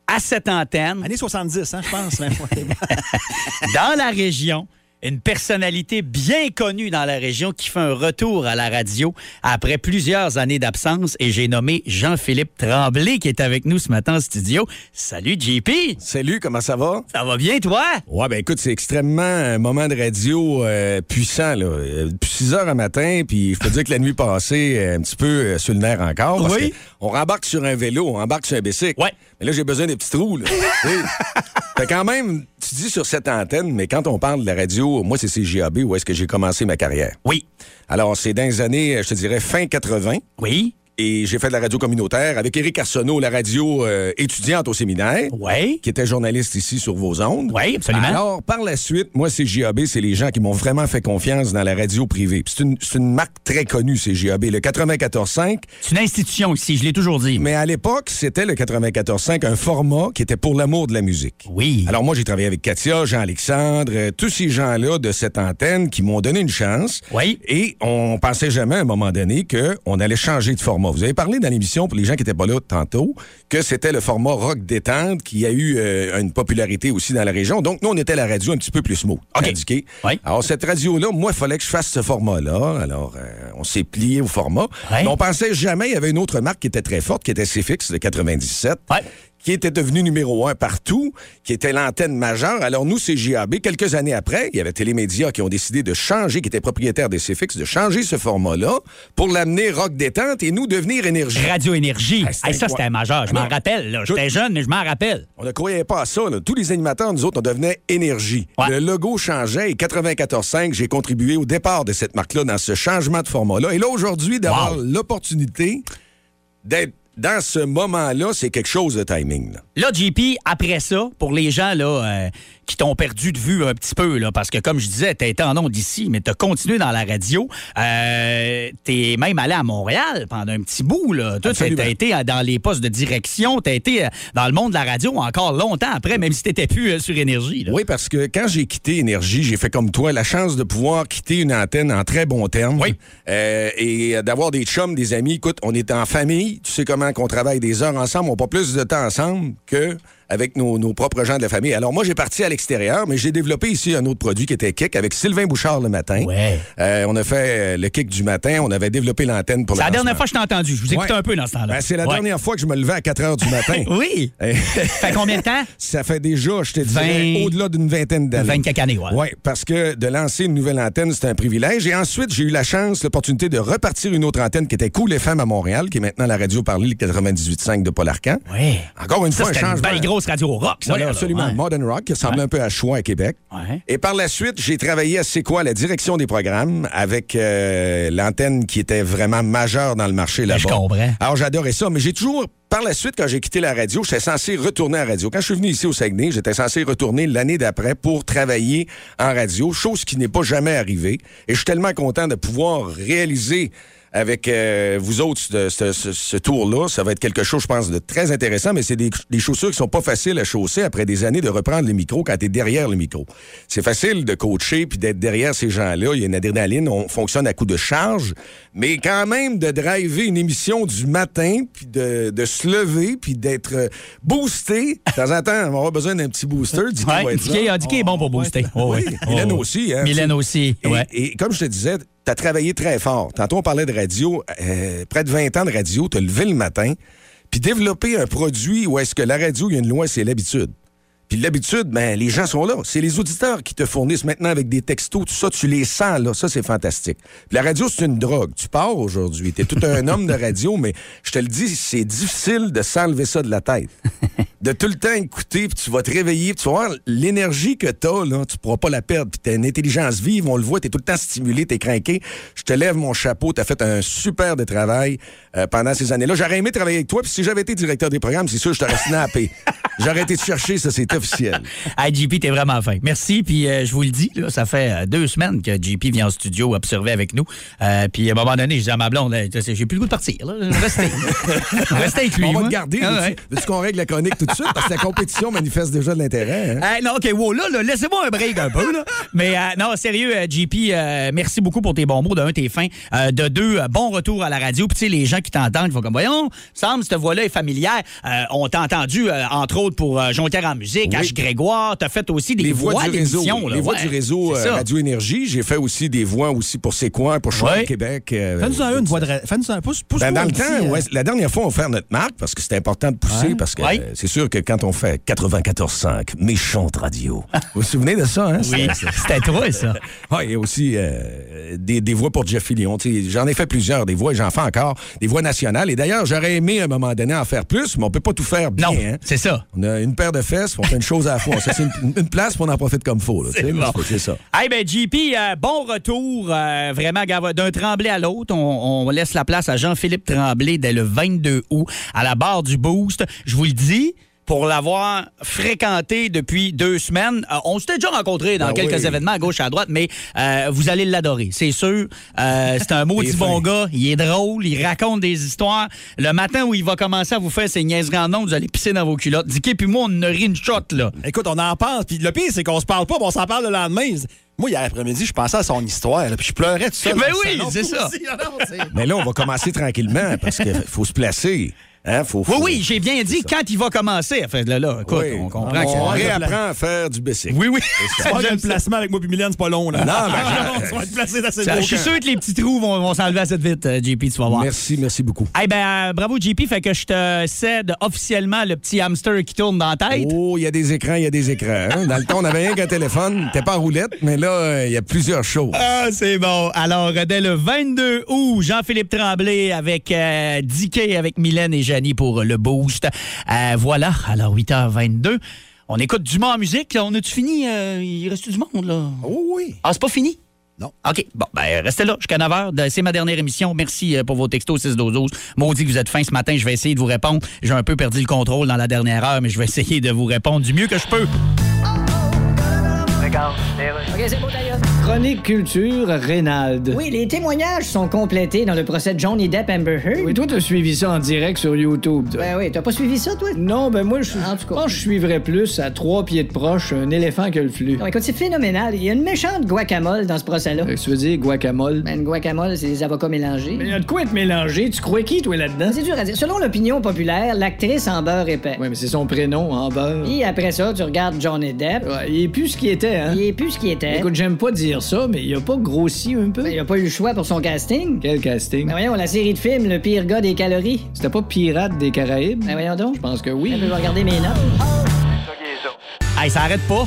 Speaker 3: à cette antenne.
Speaker 4: Année 70, hein, je pense.
Speaker 3: dans la région. Une personnalité bien connue dans la région qui fait un retour à la radio après plusieurs années d'absence. Et j'ai nommé Jean-Philippe Tremblay qui est avec nous ce matin en studio. Salut JP!
Speaker 13: Salut, comment ça va?
Speaker 3: Ça va bien, toi?
Speaker 13: Ouais, ben écoute, c'est extrêmement un moment de radio euh, puissant, là. Euh, Depuis 6 heures un matin, puis je peux dire que la nuit passée, euh, un petit peu euh, sur le nerf encore. Parce
Speaker 3: Oui.
Speaker 13: que on rembarque sur un vélo, on embarque sur un bicycle.
Speaker 3: Ouais.
Speaker 13: Mais là, j'ai besoin des petits trous, là. Fait quand même, tu dis sur cette antenne, mais quand on parle de la radio, moi, c'est CGAB où est-ce que j'ai commencé ma carrière.
Speaker 3: Oui.
Speaker 13: Alors, c'est dans les années, je te dirais, fin 80.
Speaker 3: Oui.
Speaker 13: Et j'ai fait de la radio communautaire avec Éric Arsenault, la radio euh, étudiante au séminaire.
Speaker 3: Oui.
Speaker 13: Qui était journaliste ici sur vos ondes.
Speaker 3: Oui, absolument.
Speaker 13: Alors, par la suite, moi, CGAB, c'est les gens qui m'ont vraiment fait confiance dans la radio privée. C'est une, c'est une marque très connue, CGAB. Le 94.5.
Speaker 3: C'est une institution ici, je l'ai toujours dit.
Speaker 13: Mais à l'époque, c'était le 94.5, un format qui était pour l'amour de la musique.
Speaker 3: Oui.
Speaker 13: Alors, moi, j'ai travaillé avec Katia, Jean-Alexandre, euh, tous ces gens-là de cette antenne qui m'ont donné une chance.
Speaker 3: Oui.
Speaker 13: Et on pensait jamais à un moment donné qu'on allait changer de format. Vous avez parlé dans l'émission, pour les gens qui n'étaient pas là tantôt, que c'était le format rock détente qui a eu euh, une popularité aussi dans la région. Donc, nous, on était la radio un petit peu plus smooth. indiqué. Alors, cette radio-là, moi, il fallait que je fasse ce format-là. Alors, euh, on s'est plié au format. Mais on pensait jamais, il y avait une autre marque qui était très forte, qui était CFX de 97 qui était devenu numéro un partout, qui était l'antenne majeure. Alors nous, c'est JAB. Quelques années après, il y avait Télémédia qui ont décidé de changer, qui étaient propriétaires des CFX, de changer ce format-là pour l'amener rock détente et nous devenir énergie.
Speaker 3: Radio Énergie.
Speaker 13: Ah,
Speaker 3: Hey, ça, c'était majeur. Je m'en
Speaker 13: Alors,
Speaker 3: rappelle. J'étais jeune, mais je m'en rappelle.
Speaker 13: On ne croyait pas à ça. là. Tous les animateurs, nous autres, on devenait énergie. Le logo changeait et 94.5, j'ai contribué au départ de cette marque-là dans ce changement de format-là. Et là, aujourd'hui, d'avoir l'opportunité d'être dans ce moment-là, c'est quelque chose de timing. là.
Speaker 3: JP, après ça, pour les gens là, euh, qui t'ont perdu de vue un petit peu, là, parce que comme je disais, t'as été en ondes ici, mais t'as continué dans la radio. Euh, t'es même allé à Montréal pendant un petit bout. Là. Toi, t'as été euh, dans les postes de direction, t'as été euh, dans le monde de la radio encore longtemps après, même si t'étais plus euh, sur Énergie. là.
Speaker 13: Oui, parce que quand j'ai quitté Énergie, j'ai fait comme toi, la chance de pouvoir quitter une antenne en très bon terme. Oui. et d'avoir des chums, des amis. Écoute, on est en famille. Tu sais comment qu'on travaille des heures ensemble. On pas plus de temps ensemble que avec nos, nos propres gens de la famille. Alors moi, j'ai parti à l'extérieur, mais j'ai développé ici un autre produit qui était Kick avec Sylvain Bouchard le matin. Euh, on a fait euh, le Kick du matin. On avait développé l'antenne pour
Speaker 3: C'est la dernière fois que je t'ai entendu. Je vous écoutais
Speaker 13: Ouais.
Speaker 3: un peu dans ce temps-là.
Speaker 13: Ben, c'est la
Speaker 3: Ouais.
Speaker 13: dernière fois que je me levais à 4 heures du matin.
Speaker 3: oui.
Speaker 13: fait
Speaker 3: combien de temps?
Speaker 13: Ça fait déjà, je te dirais,
Speaker 3: 20
Speaker 13: au-delà d'une vingtaine d'années.
Speaker 3: 20 quelques années, ouais.
Speaker 13: Oui, parce que de lancer une nouvelle antenne, c'est un privilège. Et ensuite, j'ai eu la chance, l'opportunité de repartir une autre antenne qui était Cool FM à Montréal, qui est maintenant la radio parlée, le 98.5 de Paul Arcan.
Speaker 3: Oui.
Speaker 13: Encore une
Speaker 3: Ça,
Speaker 13: fois, un
Speaker 3: c'était
Speaker 13: changement.
Speaker 3: Grosse radio rock, ça.
Speaker 13: Oui,
Speaker 3: là, là.
Speaker 13: absolument.
Speaker 3: Ouais.
Speaker 13: Modern Rock, qui ressemble un peu à Choix à Québec.
Speaker 3: Ouais.
Speaker 13: Et par la suite, j'ai travaillé à C'est quoi, la direction des programmes, avec euh, l'antenne qui était vraiment majeure dans le marché là-bas.
Speaker 3: Ben, je comprends.
Speaker 13: Alors, j'adorais ça, mais j'ai toujours... Par la suite, quand j'ai quitté la radio, j'étais censé retourner à la radio. Quand je suis venu ici au Saguenay, j'étais censé retourner l'année d'après pour travailler en radio, chose qui n'est pas jamais arrivée. Et je suis tellement content de pouvoir réaliser avec euh, vous autres ce, ce- ce- ce tour-là. Ça va être quelque chose, je pense, de très intéressant, mais c'est des, des chaussures qui sont pas faciles à chausser après des années de reprendre le micro quand tu es derrière le micro. C'est facile de coacher puis d'être derrière ces gens-là. Il y a une adrénaline, on fonctionne à coup de charge, mais quand même de driver une émission du matin puis de, de se lever puis d'être euh, boosté. De temps en temps, on va avoir besoin d'un petit booster. Dicky va
Speaker 3: Ouais,
Speaker 13: être
Speaker 3: Dicky,
Speaker 13: là.
Speaker 3: Dicky est bon pour booster. Oh,
Speaker 13: Oui,
Speaker 3: oui.
Speaker 13: Mylène aussi. Hein,
Speaker 3: Mylène aussi,
Speaker 13: et comme je te disais, tu as travaillé très fort. Tantôt, on parlait de radio. euh, près de 20 ans de radio, tu as levé le matin, puis développé un produit où est-ce que la radio, il y a une loi, c'est l'habitude. Puis l'habitude, ben, les gens sont là. C'est les auditeurs qui te fournissent maintenant avec des textos, tout ça, tu les sens, là. Ça, c'est fantastique. La radio, c'est une drogue. Tu pars aujourd'hui. Tu es tout un homme de radio, mais je te le dis, c'est difficile de s'enlever ça de la tête. De tout le temps écouter, puis tu vas te réveiller, tu vas voir l'énergie que tu as, là, tu pourras pas la perdre. Puis tu une intelligence vive, on le voit, tu es tout le temps stimulé, tu es craqué. Je te lève mon chapeau, tu as fait un super de travail euh, pendant ces années-là. J'aurais aimé travailler avec toi, puis si j'avais été directeur des programmes, c'est sûr, je t'aurais snappé. J'aurais été te chercher, ça, c'est officiel.
Speaker 3: Hey, JP, t'es vraiment fin. Merci. Puis euh, je vous le dis, là, ça fait euh, deux semaines que JP vient en studio observer avec nous. Euh, puis à un moment donné, je dis à ma blonde, j'ai plus le goût de partir. Là. Restez. Restez avec lui.
Speaker 13: On va
Speaker 3: moi.
Speaker 13: te garder.
Speaker 3: Ah, ouais.
Speaker 13: Veux-tu qu'on règle la chronique tout de suite? Parce que la compétition manifeste déjà de l'intérêt. hein?
Speaker 3: Hey, non, OK, wow, là, là, laissez-moi un break un peu, là. Mais non, sérieux, JP, merci beaucoup pour tes bons mots. De un, t'es fin. De deux, bon retour à la radio. Puis, tu sais, les gens qui t'entendent, ils font comme, voyons, semble, cette voix-là est familière. On t'a entendu, entre autres, pour euh, Jonquière en musique,
Speaker 13: Oui.
Speaker 3: H. Grégoire. T'as fait aussi des
Speaker 13: les voix, du réseau, les voix du réseau euh. Radio Énergie. J'ai fait aussi des voix aussi pour C'est quoi, pour Choix
Speaker 3: Ouais.
Speaker 13: de Québec. euh,
Speaker 4: Fais-nous en une voix de. Fais-nous en pousse, pousse
Speaker 13: Ben, dans le
Speaker 4: petit,
Speaker 13: temps,
Speaker 4: euh,
Speaker 13: ouais, la dernière fois, on fait notre marque parce que c'était important de pousser
Speaker 4: Ouais.
Speaker 13: parce que
Speaker 3: Ouais.
Speaker 13: euh, c'est sûr que quand on fait 94.5, méchante radio. vous vous souvenez de ça, hein?
Speaker 3: Oui,
Speaker 13: C'est-
Speaker 3: c'était toi, ça.
Speaker 13: Ouais, il y a aussi euh, des, des voix pour Jeff Fillion. Tu J'en ai fait plusieurs, des voix, et j'en fais encore, des voix nationales. Et d'ailleurs, j'aurais aimé à un moment donné en faire plus, mais on peut pas tout faire bien.
Speaker 3: Non,
Speaker 13: hein?
Speaker 3: c'est ça.
Speaker 13: On a une paire de fesses, on fait une chose à la fois. C'est une, une place, pour on en profite comme faut.
Speaker 3: C'est bon.
Speaker 13: Ça.
Speaker 3: Hey, ben, JP, euh, bon retour. euh, vraiment, d'un Tremblay à l'autre. On, on laisse la place à Jean-Philippe Tremblay dès le 22 août à la barre du Boost. Je vous le dis. Pour l'avoir fréquenté depuis deux semaines, Euh, on s'était déjà rencontrés dans
Speaker 13: Ah
Speaker 3: quelques
Speaker 13: oui.
Speaker 3: événements à gauche et à droite, mais euh, vous allez l'adorer, c'est sûr. Euh, c'est un maudit bon
Speaker 13: fin.
Speaker 3: gars, il est drôle, il raconte des histoires. Le matin où il va commencer à vous faire ses niaiseries en ondes, vous allez pisser dans vos culottes. Dicky puis moi, on a ri une shot, là.
Speaker 4: Écoute, on en pense. Puis le pire, c'est qu'on se parle pas, mais on s'en parle le lendemain. Moi, hier après-midi, je pensais à son histoire, là, puis je pleurais tout seul.
Speaker 3: Ben
Speaker 4: dans le
Speaker 3: oui, c'est ça.
Speaker 4: aussi,
Speaker 13: Mais là, on va commencer tranquillement parce qu'il faut se placer. Hein? Faut,
Speaker 3: Oui,
Speaker 13: faut-
Speaker 3: oui, j'ai bien dit quand il va commencer. Enfin, là, là, écoute,
Speaker 13: Oui.
Speaker 3: on comprend
Speaker 13: on réapprend à faire du bicycle.
Speaker 3: Oui, oui.
Speaker 4: Tu vas avoir le placement avec moi puis Mylène, c'est pas long, là.
Speaker 13: Non, mais-
Speaker 4: Ah, non, tu vas être placé dans cette
Speaker 3: Ça, je suis sûr que les petits trous vont, vont s'enlever assez vite, euh, JP, tu vas voir.
Speaker 13: Merci, merci beaucoup.
Speaker 3: Eh ben, euh, bravo, JP. Fait que je te cède officiellement le petit hamster qui tourne dans la tête.
Speaker 13: Oh, il y a des écrans, il y a des écrans. hein. Dans le temps, on n'avait rien qu'un téléphone. T'es pas en roulette, mais là, euh, il y a plusieurs choses.
Speaker 3: Ah, c'est bon. Alors, dès le 22 août, Jean-Philippe Tremblay avec euh, Dicky, avec Mylène et Pour le boost. Euh, voilà, alors 8h22. On écoute du en musique. On a-tu fini? Euh, il reste du monde, là?
Speaker 13: Oh oui.
Speaker 3: Ah, c'est pas fini?
Speaker 4: Non.
Speaker 3: OK. Bon, ben, restez là jusqu'à 9 h. C'est ma dernière émission. Merci euh, pour vos textos 6 12 Maudit que vous êtes fins ce matin. Je vais essayer de vous répondre. J'ai un peu perdu le contrôle dans la dernière heure, mais je vais essayer de vous répondre du mieux que je peux.
Speaker 10: Regarde.
Speaker 6: OK, c'est beau d'ailleurs. Chronique culture, Reynald. Oui, les témoignages sont complétés dans le procès de Johnny Depp Amber Heard. Oui, toi, t'as suivi ça en direct sur YouTube. Ben oui, t'as pas suivi ça, toi? Non, ben moi, je en tout cas, pense je suivrais plus à trois pieds de proche un éléphant que le flux. Non, écoute, c'est phénoménal. Il y a une méchante guacamole dans ce procès-là. Que tu veux dire, guacamole? Ben, une guacamole, c'est des avocats mélangés. Mais il y a de quoi être mélangé? Tu crois qui, toi, là-dedans? C'est dur à dire. Selon l'opinion populaire, l'actrice en beurre épais. Oui, mais c'est son prénom, en beurre. Puis après ça, tu regardes Johnny Depp. il est plus ce qu'il était, hein? Il est plus ce qu'il était. Écoute, j'aime pas dire ça, mais il a pas grossi un peu. il a pas eu le choix pour son casting. Quel casting? Ben voyons, la série de films, Le pire gars des calories. C'était pas Pirate des Caraïbes? Ben voyons donc. Je pense que oui. Je vais regarder mes notes.
Speaker 10: Ça qui est ça.
Speaker 3: Hey, ça arrête pas.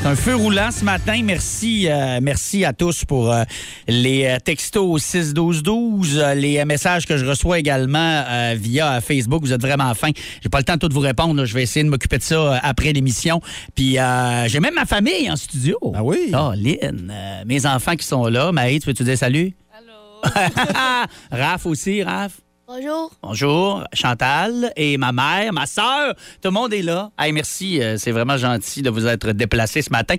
Speaker 3: C'est un feu roulant ce matin. Merci, euh, merci à tous pour euh, les euh, textos 6-12-12, euh, les euh, messages que je reçois également euh, via Facebook. Vous êtes vraiment fins. J'ai pas le temps de tout vous répondre. là. Je vais essayer de m'occuper de ça euh, après l'émission. Puis euh, j'ai même ma famille en studio. Ah oui? Oh, Lynn. euh, mes enfants qui sont là. Maï, tu veux-tu dire salut? Allô? Raph aussi, Raph?
Speaker 14: Bonjour.
Speaker 3: Bonjour, Chantal et ma mère, ma soeur, tout le monde est là. Hey, merci, euh, c'est vraiment gentil de vous être déplacé ce matin.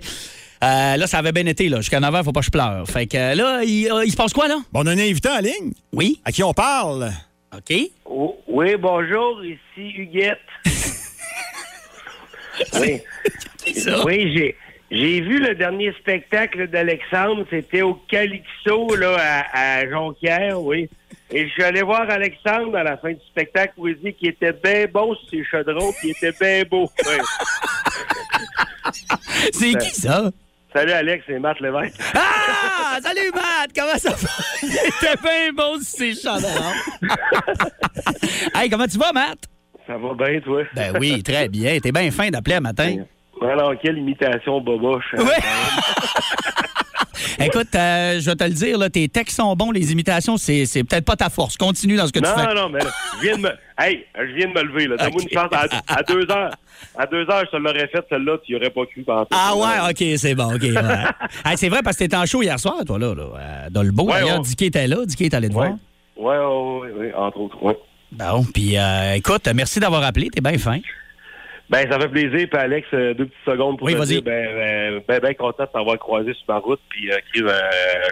Speaker 3: Euh, là, ça avait bien été, là. Jusqu'à 9 h, faut pas que je pleure. Fait que euh, là, il, euh, il se passe quoi, là?
Speaker 4: Bon, on a un invité en ligne.
Speaker 3: Oui.
Speaker 4: À qui on parle?
Speaker 3: OK.
Speaker 8: Oh, oui, bonjour, ici Huguette. oui, oui j'ai, j'ai vu le dernier spectacle d'Alexandre, c'était au Calixto, là, à, à Jonquière, oui. Et je suis allé voir Alexandre à la fin du spectacle où il dit qu'il était bien bon sur ses chaudrons, puis il était bien beau.
Speaker 3: C'est qui ça?
Speaker 8: Salut Alex, c'est Matt Lévesque.
Speaker 3: Ah! Salut, Matt! Comment ça va? Il était bien bon sur ses chandelles. hey, comment tu vas, Matt?
Speaker 8: Ça va bien, toi?
Speaker 3: Ben oui, très bien. T'es bien fin d'appeler un matin.
Speaker 8: Alors, quelle imitation boboche. hein,
Speaker 3: Écoute, euh, je vais te le dire, là, tes textes sont bons, les imitations, c'est c'est peut-être pas ta force. Continue dans ce que tu fais.
Speaker 8: non, non, mais là, je viens de me. Hey, je viens de me lever, là. Donne-moi une chance. À, à deux heures. À deux heures, je te l'aurais fait, celle-là, tu n'y aurais pas cru pendant
Speaker 3: Ah ouais, OK, c'est bon, OK. ouais. Hey, c'est vrai parce que t'étais en show hier soir, toi, là, là euh, dans le beau.
Speaker 8: Ouais,
Speaker 3: D'ailleurs,
Speaker 8: on-
Speaker 3: Dicky était là, Dicky est allé te
Speaker 8: Ouais.
Speaker 3: voir.
Speaker 8: Ouais, ouais, ouais, entre autres.
Speaker 3: Bon, puis euh, écoute, merci d'avoir appelé, t'es bien fin.
Speaker 8: Ben, ça fait plaisir. Puis Alex, euh, deux petites secondes pour
Speaker 3: Oui,
Speaker 8: te dire, ben, ben, ben, ben content de t'avoir croisé sur ma route. Puis, euh, euh,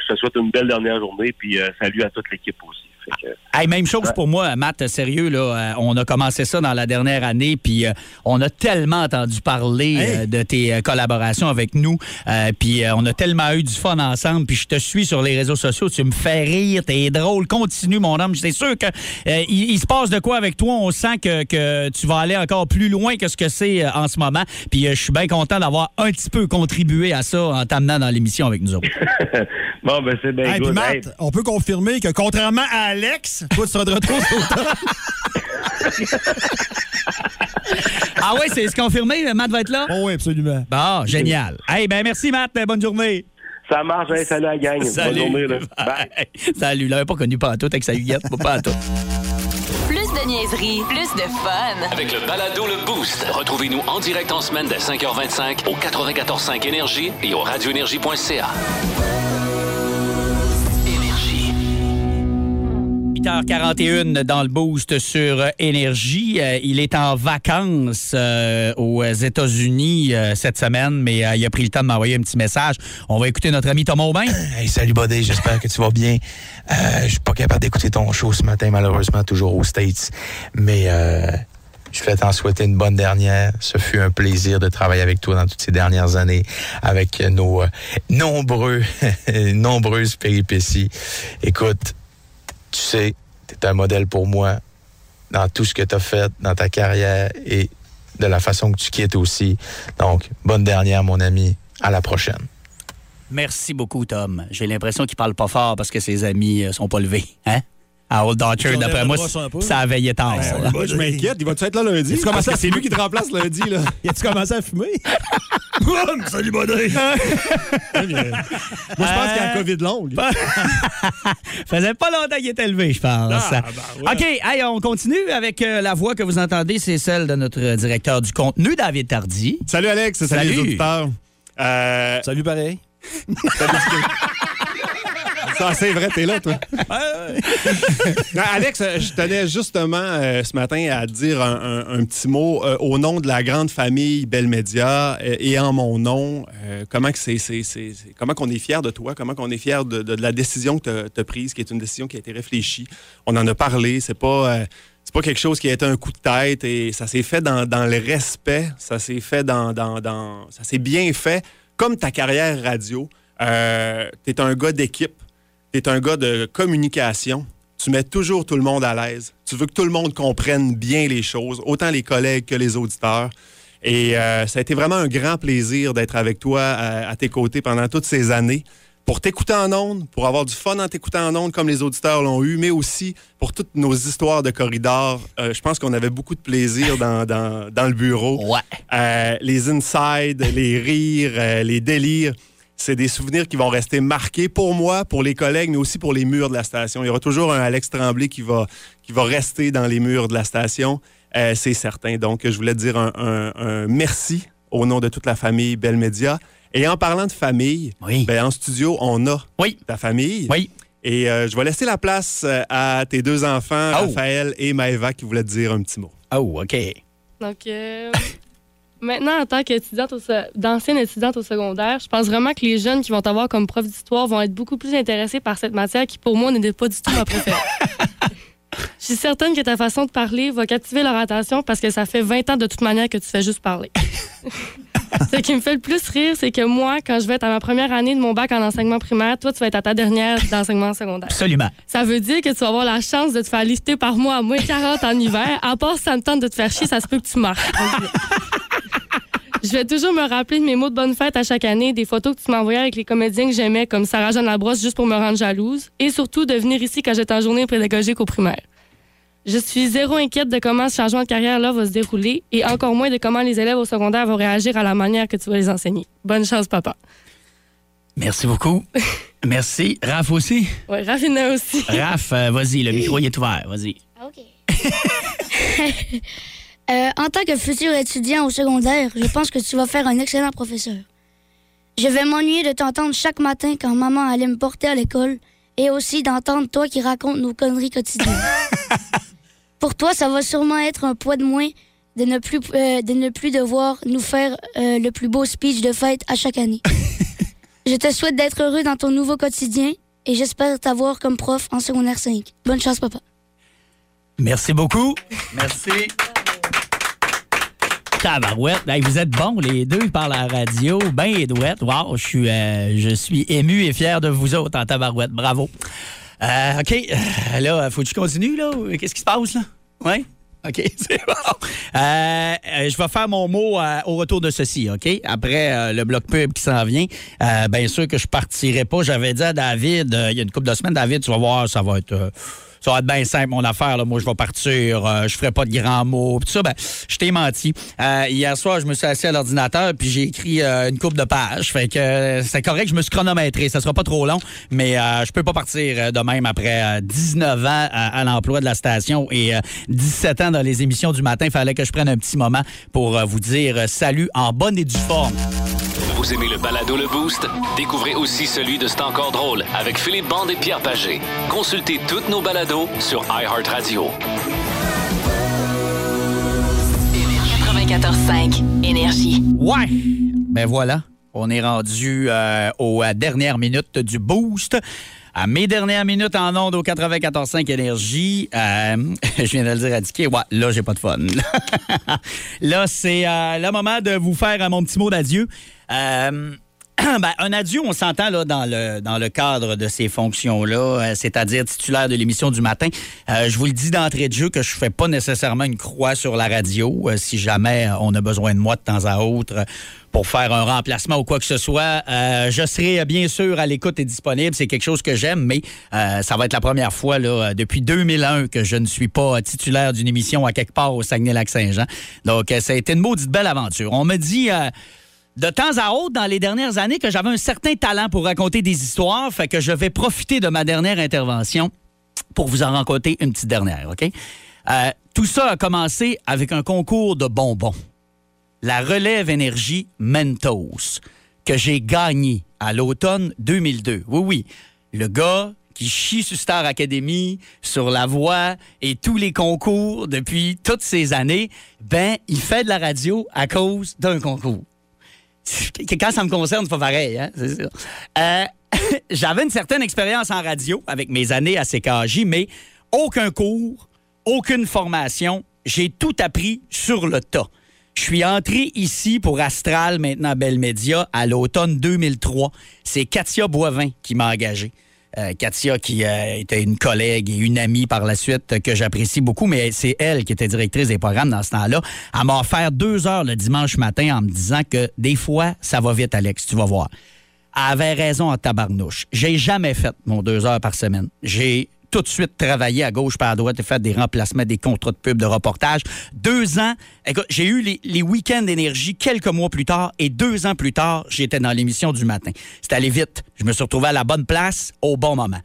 Speaker 8: je te souhaite une belle dernière journée. Puis, euh, salut à toute l'équipe aussi. Que,
Speaker 3: Hey, même chose pour moi, Matt, sérieux, là, euh, on a commencé ça dans la dernière année, puis euh, on a tellement entendu parler euh, de tes euh, collaborations avec nous, euh, puis euh, on a tellement eu du fun ensemble, puis je te suis sur les réseaux sociaux, tu me fais rire, t'es drôle, continue mon homme, c'est sûr que euh, il, il se passe de quoi avec toi, on sent que, que tu vas aller encore plus loin que ce que c'est euh, en ce moment, puis euh, je suis bien content d'avoir un petit peu contribué à ça en t'amenant dans l'émission avec nous autres.
Speaker 8: bon, ben, c'est bien
Speaker 4: Hey. Matt,
Speaker 8: Hey,
Speaker 4: on peut confirmer que contrairement à Alex, toi, tu seras de retour sur le top.
Speaker 3: ah ouais, c'est confirmé, Matt va être là?
Speaker 4: Oh oui, absolument.
Speaker 3: Bon, génial. Hey, ben merci Matt, bonne journée.
Speaker 8: Ça marche, hey, salut à la gang.
Speaker 3: Salut.
Speaker 8: Bonne journée, là.
Speaker 3: Bye. Salut, il l'avait pas connu pas à tout avec sa Huguette, pas à tout.
Speaker 2: Plus de niaiserie, plus de fun.
Speaker 1: Avec le balado Le Boost. Retrouvez-nous en direct en semaine dès 5h25 au 94.5 Énergie et au radioénergie.ca.
Speaker 3: 8h41 dans le boost sur euh, Énergie. Euh, il est en vacances euh, aux États-Unis cette semaine, mais il a pris le temps de m'envoyer un petit message. On va écouter notre ami Thomas Aubin.
Speaker 15: Salut Buddy, j'espère que tu vas bien. Euh, je suis pas capable d'écouter ton show ce matin, malheureusement, toujours aux States. Mais je vais t'en souhaiter une bonne dernière. Ce fut un plaisir de travailler avec toi dans toutes ces dernières années, avec nos euh, nombreux, nombreuses péripéties. Écoute, tu sais, tu es un modèle pour moi dans tout ce que tu as fait dans ta carrière et de la façon que tu quittes aussi. Donc, bonne dernière, mon ami. À la prochaine.
Speaker 3: Merci beaucoup, Tom. J'ai l'impression qu'il parle pas fort parce que ses amis euh, sont pas levés. Hein? À Old Dodger,
Speaker 4: Ils
Speaker 3: d'après moi,
Speaker 4: un
Speaker 3: ça a veillé tard. ça, là.
Speaker 4: Moi, je m'inquiète. Il va-tu être là lundi?
Speaker 3: Commencé à-
Speaker 4: c'est lui qui te remplace lundi. Là. Il a-tu commencé à fumer? Boum! Salut, Buddy! Moi, je pense qu'il y a la COVID longue.
Speaker 3: Faisait pas longtemps qu'il était élevé, je pense.
Speaker 4: Ah, ben ouais.
Speaker 3: OK, hey, on continue avec euh, la voix que vous entendez, c'est celle de notre euh, directeur du contenu, David Tardy.
Speaker 16: Salut Alex, salut,
Speaker 3: Salut.
Speaker 16: les auditeurs. Euh,
Speaker 4: Salut pareil.
Speaker 16: Ça, c'est vrai, t'es là, toi. Alex, euh, je tenais justement euh, ce matin à dire un, petit mot euh, au nom de la grande famille Bell Media et en mon nom. comment que c'est, comment qu'on est fier de toi, comment qu'on est fier de, la décision que tu as prise, qui est une décision qui a été réfléchie. On en a parlé, c'est pas. c'est pas quelque chose qui a été un coup de tête et ça s'est fait dans, le respect, ça s'est fait dans- ça s'est bien fait. Comme ta carrière radio, euh, tu es un gars d'équipe, tu es un gars de communication, tu mets toujours tout le monde à l'aise, tu veux que tout le monde comprenne bien les choses, autant les collègues que les auditeurs. Et euh, ça a été vraiment un grand plaisir d'être avec toi à, à tes côtés pendant toutes ces années pour t'écouter en ondes, pour avoir du fun en t'écoutant en ondes comme les auditeurs l'ont eu, mais aussi pour toutes nos histoires de corridors. Euh, je pense qu'on avait beaucoup de plaisir dans, dans, dans le bureau. Euh, les insides, les rires, euh, les délires. C'est des souvenirs qui vont rester marqués pour moi, pour les collègues, mais aussi pour les murs de la station. Il y aura toujours un Alex Tremblay qui va, qui va rester dans les murs de la station. Euh, c'est certain. Donc, je voulais te dire un, un- un merci au nom de toute la famille Belle Média. Et en parlant de famille, ben, en studio, on a ta famille. Et euh, je vais laisser la place euh, à tes deux enfants, Raphaël et Maëva, qui voulaient te dire un petit mot.
Speaker 3: Oh, OK.
Speaker 17: Donc, euh, maintenant, en tant qu'étudiante, d'ancienne étudiante au secondaire, je pense vraiment que les jeunes qui vont avoir comme prof d'histoire vont être beaucoup plus intéressés par cette matière qui, pour moi, n'était pas du tout ma préférée. Je suis certaine que ta façon de parler va captiver leur attention parce que ça fait 20 ans de toute manière que tu fais juste parler. Ce qui me fait le plus rire, c'est que moi, quand je vais être à ma première année de mon bac en enseignement primaire, toi, tu vas être à ta dernière d'enseignement secondaire.
Speaker 3: Absolument.
Speaker 17: Ça veut dire que tu vas avoir la chance de te faire lifter par mois à moins 40 en hiver. À part si ça me tente de te faire chier, ça se peut que tu marches. Je vais toujours me rappeler de mes mots de bonne fête à chaque année, des photos que tu m'envoyais avec les comédiens que j'aimais, comme Sarah-Jeanne Labrosse, juste pour me rendre jalouse, et surtout de venir ici quand j'étais en journée pédagogique au primaire. Je suis zéro inquiète de comment ce changement de carrière-là va se dérouler, et encore moins de comment les élèves au secondaire vont réagir à la manière que tu vas les enseigner. Bonne chance, papa.
Speaker 3: Merci beaucoup. Merci. Raph aussi?
Speaker 17: Ouais, Raffina aussi.
Speaker 3: Raph, euh, vas-y, le micro il est ouvert. Vas-y.
Speaker 14: Euh, en tant que futur étudiant au secondaire, je pense que tu vas faire un excellent professeur. Je vais m'ennuyer de t'entendre chaque matin quand maman allait me porter à l'école et aussi d'entendre toi qui racontes nos conneries quotidiennes. Pour toi, ça va sûrement être un poids de moins de ne plus, euh, de ne plus devoir nous faire euh, le plus beau speech de fête à chaque année. je te souhaite d'être heureux dans ton nouveau quotidien et j'espère t'avoir comme prof en secondaire 5. Bonne chance, papa.
Speaker 3: Merci beaucoup. Merci. Tabarouette. Hey, vous êtes bons, les deux, par la radio. Ben douette. Wow, je suis, euh, je suis ému et fier de vous autres en tabarouette. Bravo. Euh, OK. Euh, Là, faut que je continue, là? Qu'est-ce qui se passe, là? Oui? OK, c'est bon. Je vais faire mon mot au retour de ceci, OK? Après le bloc pub qui s'en vient, bien sûr que je partirai pas. J'avais dit à David, il y a une couple de semaines, David, tu vas voir, ça va être... ça va être bien simple, mon affaire. Là. Moi, je vais partir. euh, je ferai pas de grands mots. Puis ça, ben, je t'ai menti. Euh, hier soir, je me suis assis à l'ordinateur puis j'ai écrit euh, une coupe de pages. Fait que euh, c'est correct, je me suis chronométré. Ça sera pas trop long, mais je peux pas partir de même après euh, 19 ans à, l'emploi de la station et euh, 17 ans dans les émissions du matin. Fallait que je prenne un petit moment pour vous dire salut en bonne et due forme.
Speaker 1: Vous aimez le balado Le Boost? Découvrez aussi celui de C'est encore drôle avec Philippe Bande et Pierre Pagé. Consultez toutes nos balados sur iHeartRadio.
Speaker 2: 94.5 Énergie.
Speaker 3: Ouais! Ben voilà, on est rendu euh, aux dernières minutes du boost. À mes dernières minutes en onde au 94.5 Énergie, euh, je viens de le dire à Dicky, ouais, là, j'ai pas de fun. là, c'est euh, le moment de vous faire euh, mon petit mot d'adieu. Euh, ben, un adieu, on s'entend là dans le dans le cadre de ces fonctions-là, euh, c'est-à-dire titulaire de l'émission du matin. Euh, je vous le dis d'entrée de jeu que je fais pas nécessairement une croix sur la radio. Euh, si jamais on a besoin de moi de temps à autre pour faire un remplacement ou quoi que ce soit, je serai bien sûr à l'écoute et disponible. C'est quelque chose que j'aime, mais ça va être la première fois là, depuis 2001 que je ne suis pas titulaire d'une émission à quelque part au Saguenay-Lac-Saint-Jean. Donc, ça a été une maudite belle aventure. On me dit... de temps à autre, dans les dernières années, que j'avais un certain talent pour raconter des histoires, fait que je vais profiter de ma dernière intervention pour vous en raconter une petite dernière, OK? Euh, tout ça a commencé avec un concours de bonbons. La relève énergie Mentos, que j'ai gagné à l'automne 2002. Oui, oui. Le gars qui chie sur Star Academy, sur La Voix et tous les concours depuis toutes ces années, ben, il fait de la radio à cause d'un concours. Quand ça me concerne, c'est pas pareil, hein? Euh, J'avais une certaine expérience en radio avec mes années à CKJ, mais aucun cours, aucune formation. J'ai tout appris sur le tas. Je suis entré ici pour Astral, maintenant Belle Média, à l'automne 2003. C'est Katia Boivin qui m'a engagé. Euh, Katia, qui euh, était une collègue et une amie par la suite euh, que j'apprécie beaucoup, mais c'est elle qui était directrice des programmes dans ce temps-là. Elle m'a offert deux heures le dimanche matin en me disant que des fois, ça va vite, Alex, tu vas voir. avait raison en tabarnouche. J'ai jamais fait mon deux heures par semaine. J'ai tout de suite travaillé à gauche par à droite et fait des remplacements, des contrats de pub, de reportage. Deux ans, j'ai eu les, week-ends d'énergie quelques mois plus tard et deux ans plus tard, j'étais dans l'émission du matin. C'était allé vite. Je me suis retrouvé à la bonne place au bon moment.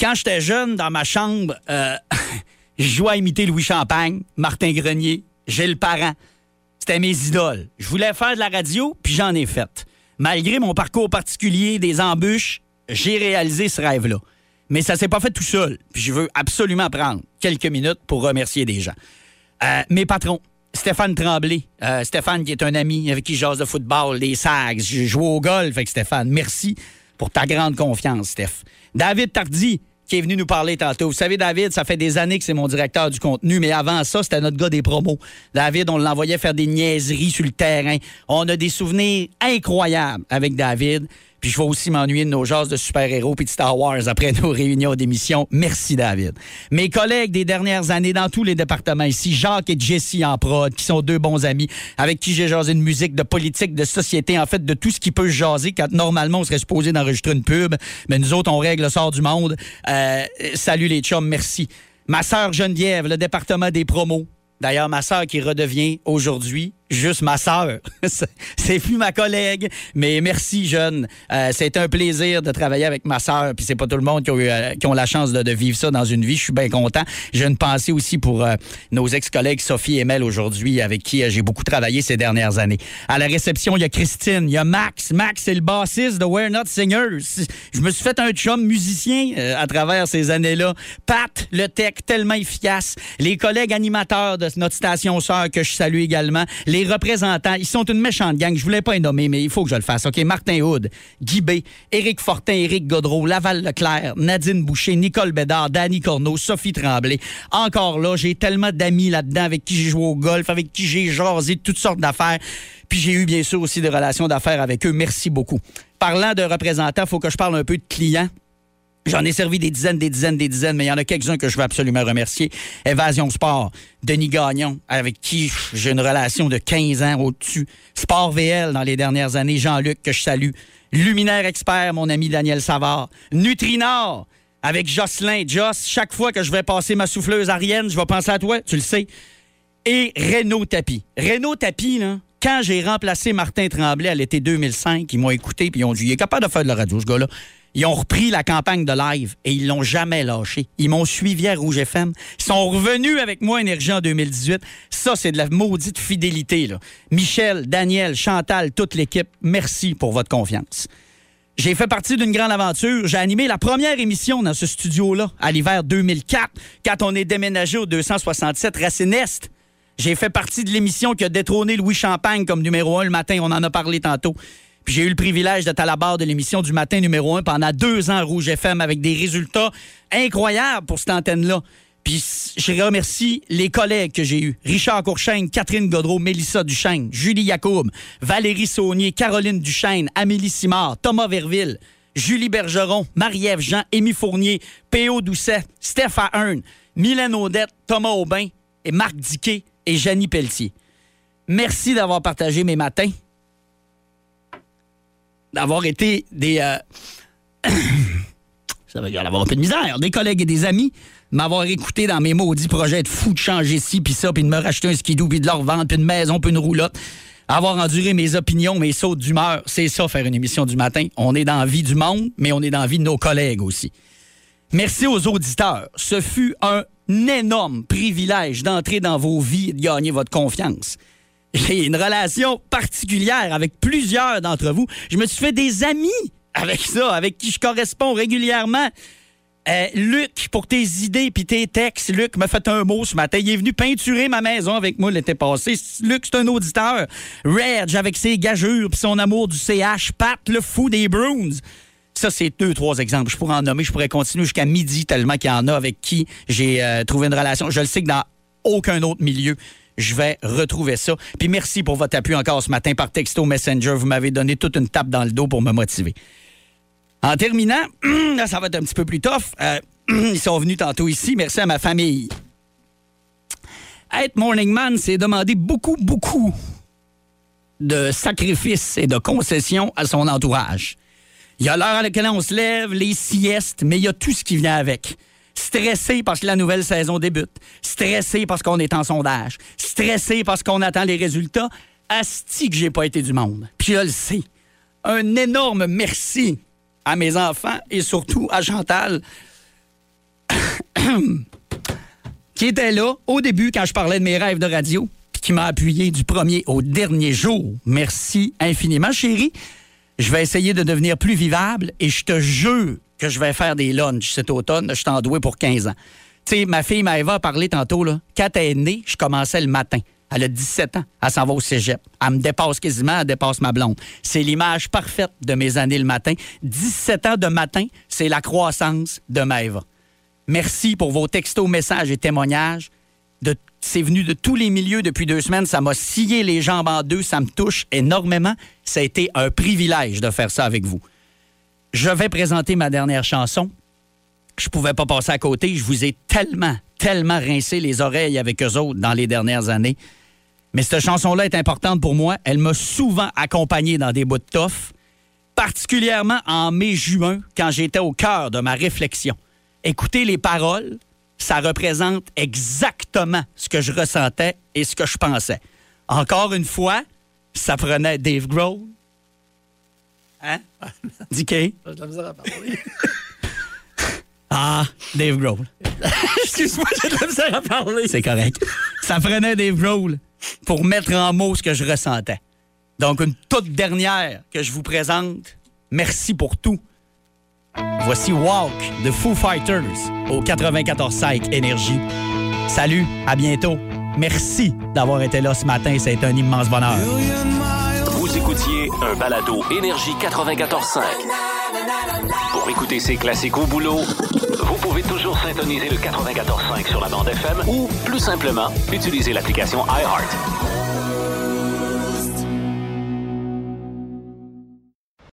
Speaker 3: Quand j'étais jeune, dans ma chambre, euh, je jouais à imiter Louis Champagne, Martin Grenier, Gilles Parent. C'était mes idoles. Je voulais faire de la radio, puis j'en ai fait. Malgré mon parcours particulier, des embûches, j'ai réalisé ce rêve-là. Mais ça s'est pas fait tout seul. Je veux absolument prendre quelques minutes pour remercier des gens. Euh, mes patrons, Stéphane Tremblay. Euh, Stéphane qui est un ami avec qui je jase de football, des sags. Je joue au golf avec Stéphane. Merci pour ta grande confiance, Steph. David Tardy, qui est venu nous parler tantôt. Vous savez, David, ça fait des années que c'est mon directeur du contenu, mais avant ça, c'était notre gars des promos. David, on l'envoyait faire des niaiseries sur le terrain. On a des souvenirs incroyables avec David. Puis je vais aussi m'ennuyer de nos genres de super-héros puis de Star Wars après nos réunions d'émission. Merci, David. Mes collègues des dernières années dans tous les départements ici, Jacques et Jesse en prod, qui sont deux bons amis, avec qui j'ai jasé de musique, de politique, de société, en fait, de tout ce qui peut se jaser quand normalement on serait supposé d'enregistrer une pub. Mais nous autres, on règle le sort du monde. Euh, salut les chums, merci. Ma sœur Geneviève, le département des promos. D'ailleurs, ma sœur qui redevient aujourd'hui juste ma sœur. c'est plus ma collègue, mais merci, jeune. Euh, c'est un plaisir de travailler avec ma sœur, puis c'est pas tout le monde qui a, eu, euh, qui ont la chance de, vivre ça dans une vie. Je suis bien content. J'ai une pensée aussi pour euh, nos ex-collègues Sophie et Mel aujourd'hui, avec qui euh, j'ai beaucoup travaillé ces dernières années. À la réception, il y a Christine, il y a Max. Max, c'est le bassiste de We're Not Singers. Je me suis fait un chum musicien euh, à travers ces années-là. Pat, le tech, tellement efficace. Les collègues animateurs de notre station sœur que je salue également. Les représentants, ils sont une méchante gang. Je voulais pas les nommer, mais il faut que je le fasse. OK, Martin Houd, Guy B, Éric Fortin, Éric Godreau, Laval Leclerc, Nadine Boucher, Nicole Bédard, Danny Corneau, Sophie Tremblay. Encore là, j'ai tellement d'amis là-dedans avec qui j'ai joué au golf, avec qui j'ai jasé toutes sortes d'affaires. Puis j'ai eu bien sûr aussi des relations d'affaires avec eux. Merci beaucoup. Parlant de représentants, faut que je parle un peu de clients. J'en ai servi des dizaines, des dizaines, des dizaines, mais il y en a quelques-uns que je veux absolument remercier. Évasion Sport, Denis Gagnon, avec qui j'ai une relation de 15 ans au-dessus. Sport VL dans les dernières années, Jean-Luc, que je salue. Luminaire Expert, mon ami Daniel Savard. Nutrinor, avec Jocelyn. Joss, chaque fois que je vais passer ma souffleuse Arienne, je vais penser à toi, tu le sais. Et Renault Tapis. Renault Tapis, là, quand j'ai remplacé Martin Tremblay à l'été 2005, ils m'ont écouté puis ils ont dit il est capable de faire de la radio, ce gars-là. Ils ont repris la campagne de live et ils l'ont jamais lâché. Ils m'ont suivi à Rouge FM. Ils sont revenus avec moi Énergie en 2018. Ça, c'est de la maudite fidélité. Michel, Daniel, Chantal, toute l'équipe, merci pour votre confiance. J'ai fait partie d'une grande aventure. J'ai animé la première émission dans ce studio-là à l'hiver 2004, quand on est déménagé au 267 Racine. J'ai fait partie de l'émission qui a détrôné Louis Champagne comme numéro un le matin. On en a parlé tantôt. J'ai eu le privilège d'être à la barre de l'émission du matin numéro un pendant deux ans Rouge FM avec des résultats incroyables pour cette antenne-là. Puis je remercie les collègues que j'ai eus. Richard Courchaine, Catherine Godreau, Mélissa Duchesne, Julie Yacoub, Valérie Saunier, Caroline Duchesne, Amélie Simard, Thomas Verville, Julie Bergeron, Marie-Ève Jean, Émy Fournier, P.O. Doucet, Steph Ahern, Mylène Audette, Thomas Aubin et Marc Diquet et Janie Pelletier. Merci d'avoir partagé mes matins d'avoir été des. Euh... ça va y avoir un peu de misère. Des collègues et des amis, m'avoir écouté dans mes maudits projets de fou de changer ci, puis ça, puis de me racheter un skidoo, puis de leur vendre, puis une maison, puis une roulotte. Avoir enduré mes opinions, mes sautes d'humeur, c'est ça, faire une émission du matin. On est dans la vie du monde, mais on est dans la vie de nos collègues aussi. Merci aux auditeurs. Ce fut un énorme privilège d'entrer dans vos vies et de gagner votre confiance j'ai une relation particulière avec plusieurs d'entre vous. Je me suis fait des amis avec ça, avec qui je corresponds régulièrement. Euh, Luc, pour tes idées puis tes textes, Luc m'a fait un mot ce matin. Il est venu peinturer ma maison avec moi l'été passé. Luc, c'est un auditeur. Reg, avec ses gageures puis son amour du CH. Pat, le fou des Bruins. Ça, c'est deux, trois exemples. Je pourrais en nommer. Je pourrais continuer jusqu'à midi tellement qu'il y en a avec qui j'ai euh, trouvé une relation. Je le sais que dans aucun autre milieu, je vais retrouver ça. Puis merci pour votre appui encore ce matin par texto Messenger. Vous m'avez donné toute une tape dans le dos pour me motiver. En terminant, ça va être un petit peu plus tough. Euh, ils sont venus tantôt ici. Merci à ma famille. Être morning man, c'est demander beaucoup, beaucoup de sacrifices et de concessions à son entourage. Il y a l'heure à laquelle on se lève, les siestes, mais il y a tout ce qui vient avec. Stressé parce que la nouvelle saison débute. Stressé parce qu'on est en sondage. Stressé parce qu'on attend les résultats. Asti que j'ai pas été du monde. Puis je le sais. Un énorme merci à mes enfants et surtout à Chantal qui était là au début quand je parlais de mes rêves de radio, puis qui m'a appuyé du premier au dernier jour. Merci infiniment, chérie. Je vais essayer de devenir plus vivable et je te jure que je vais faire des lunchs cet automne. Je t'en doué pour 15 ans. Tu sais, ma fille Maëva a parlé tantôt, là. Quand elle est née, je commençais le matin. Elle a 17 ans. Elle s'en va au cégep. Elle me dépasse quasiment, elle dépasse ma blonde. C'est l'image parfaite de mes années le matin. 17 ans de matin, c'est la croissance de Maëva. Merci pour vos textos, messages et témoignages. C'est venu de tous les milieux depuis deux semaines. Ça m'a scié les jambes en deux. Ça me touche énormément. Ça a été un privilège de faire ça avec vous. Je vais présenter ma dernière chanson. Je pouvais pas passer à côté. Je vous ai tellement, tellement rincé les oreilles avec eux autres dans les dernières années. Mais cette chanson-là est importante pour moi. Elle m'a souvent accompagné dans des bouts de toffe, particulièrement en mai-juin, quand j'étais au cœur de ma réflexion. Écoutez les paroles, ça représente exactement ce que je ressentais et ce que je pensais. Encore une fois, ça prenait Dave Grohl. Hein? DK?
Speaker 4: J'ai de la misère à parler.
Speaker 3: Ah, Dave Grohl.
Speaker 4: Excuse-moi, j'ai de la misère à parler.
Speaker 3: C'est correct. Ça prenait Dave Grohl pour mettre en mots ce que je ressentais. Donc, une toute dernière que je vous présente. Merci pour tout. Voici Walk de Foo Fighters au 94.5 Énergie. Salut, à bientôt. Merci d'avoir été là ce matin. C'est un immense bonheur.
Speaker 1: Un balado Énergie 94.5. Pour écouter ces classiques au boulot, vous pouvez toujours syntoniser le 94.5 sur la bande FM ou, plus simplement, utiliser l'application iHeart.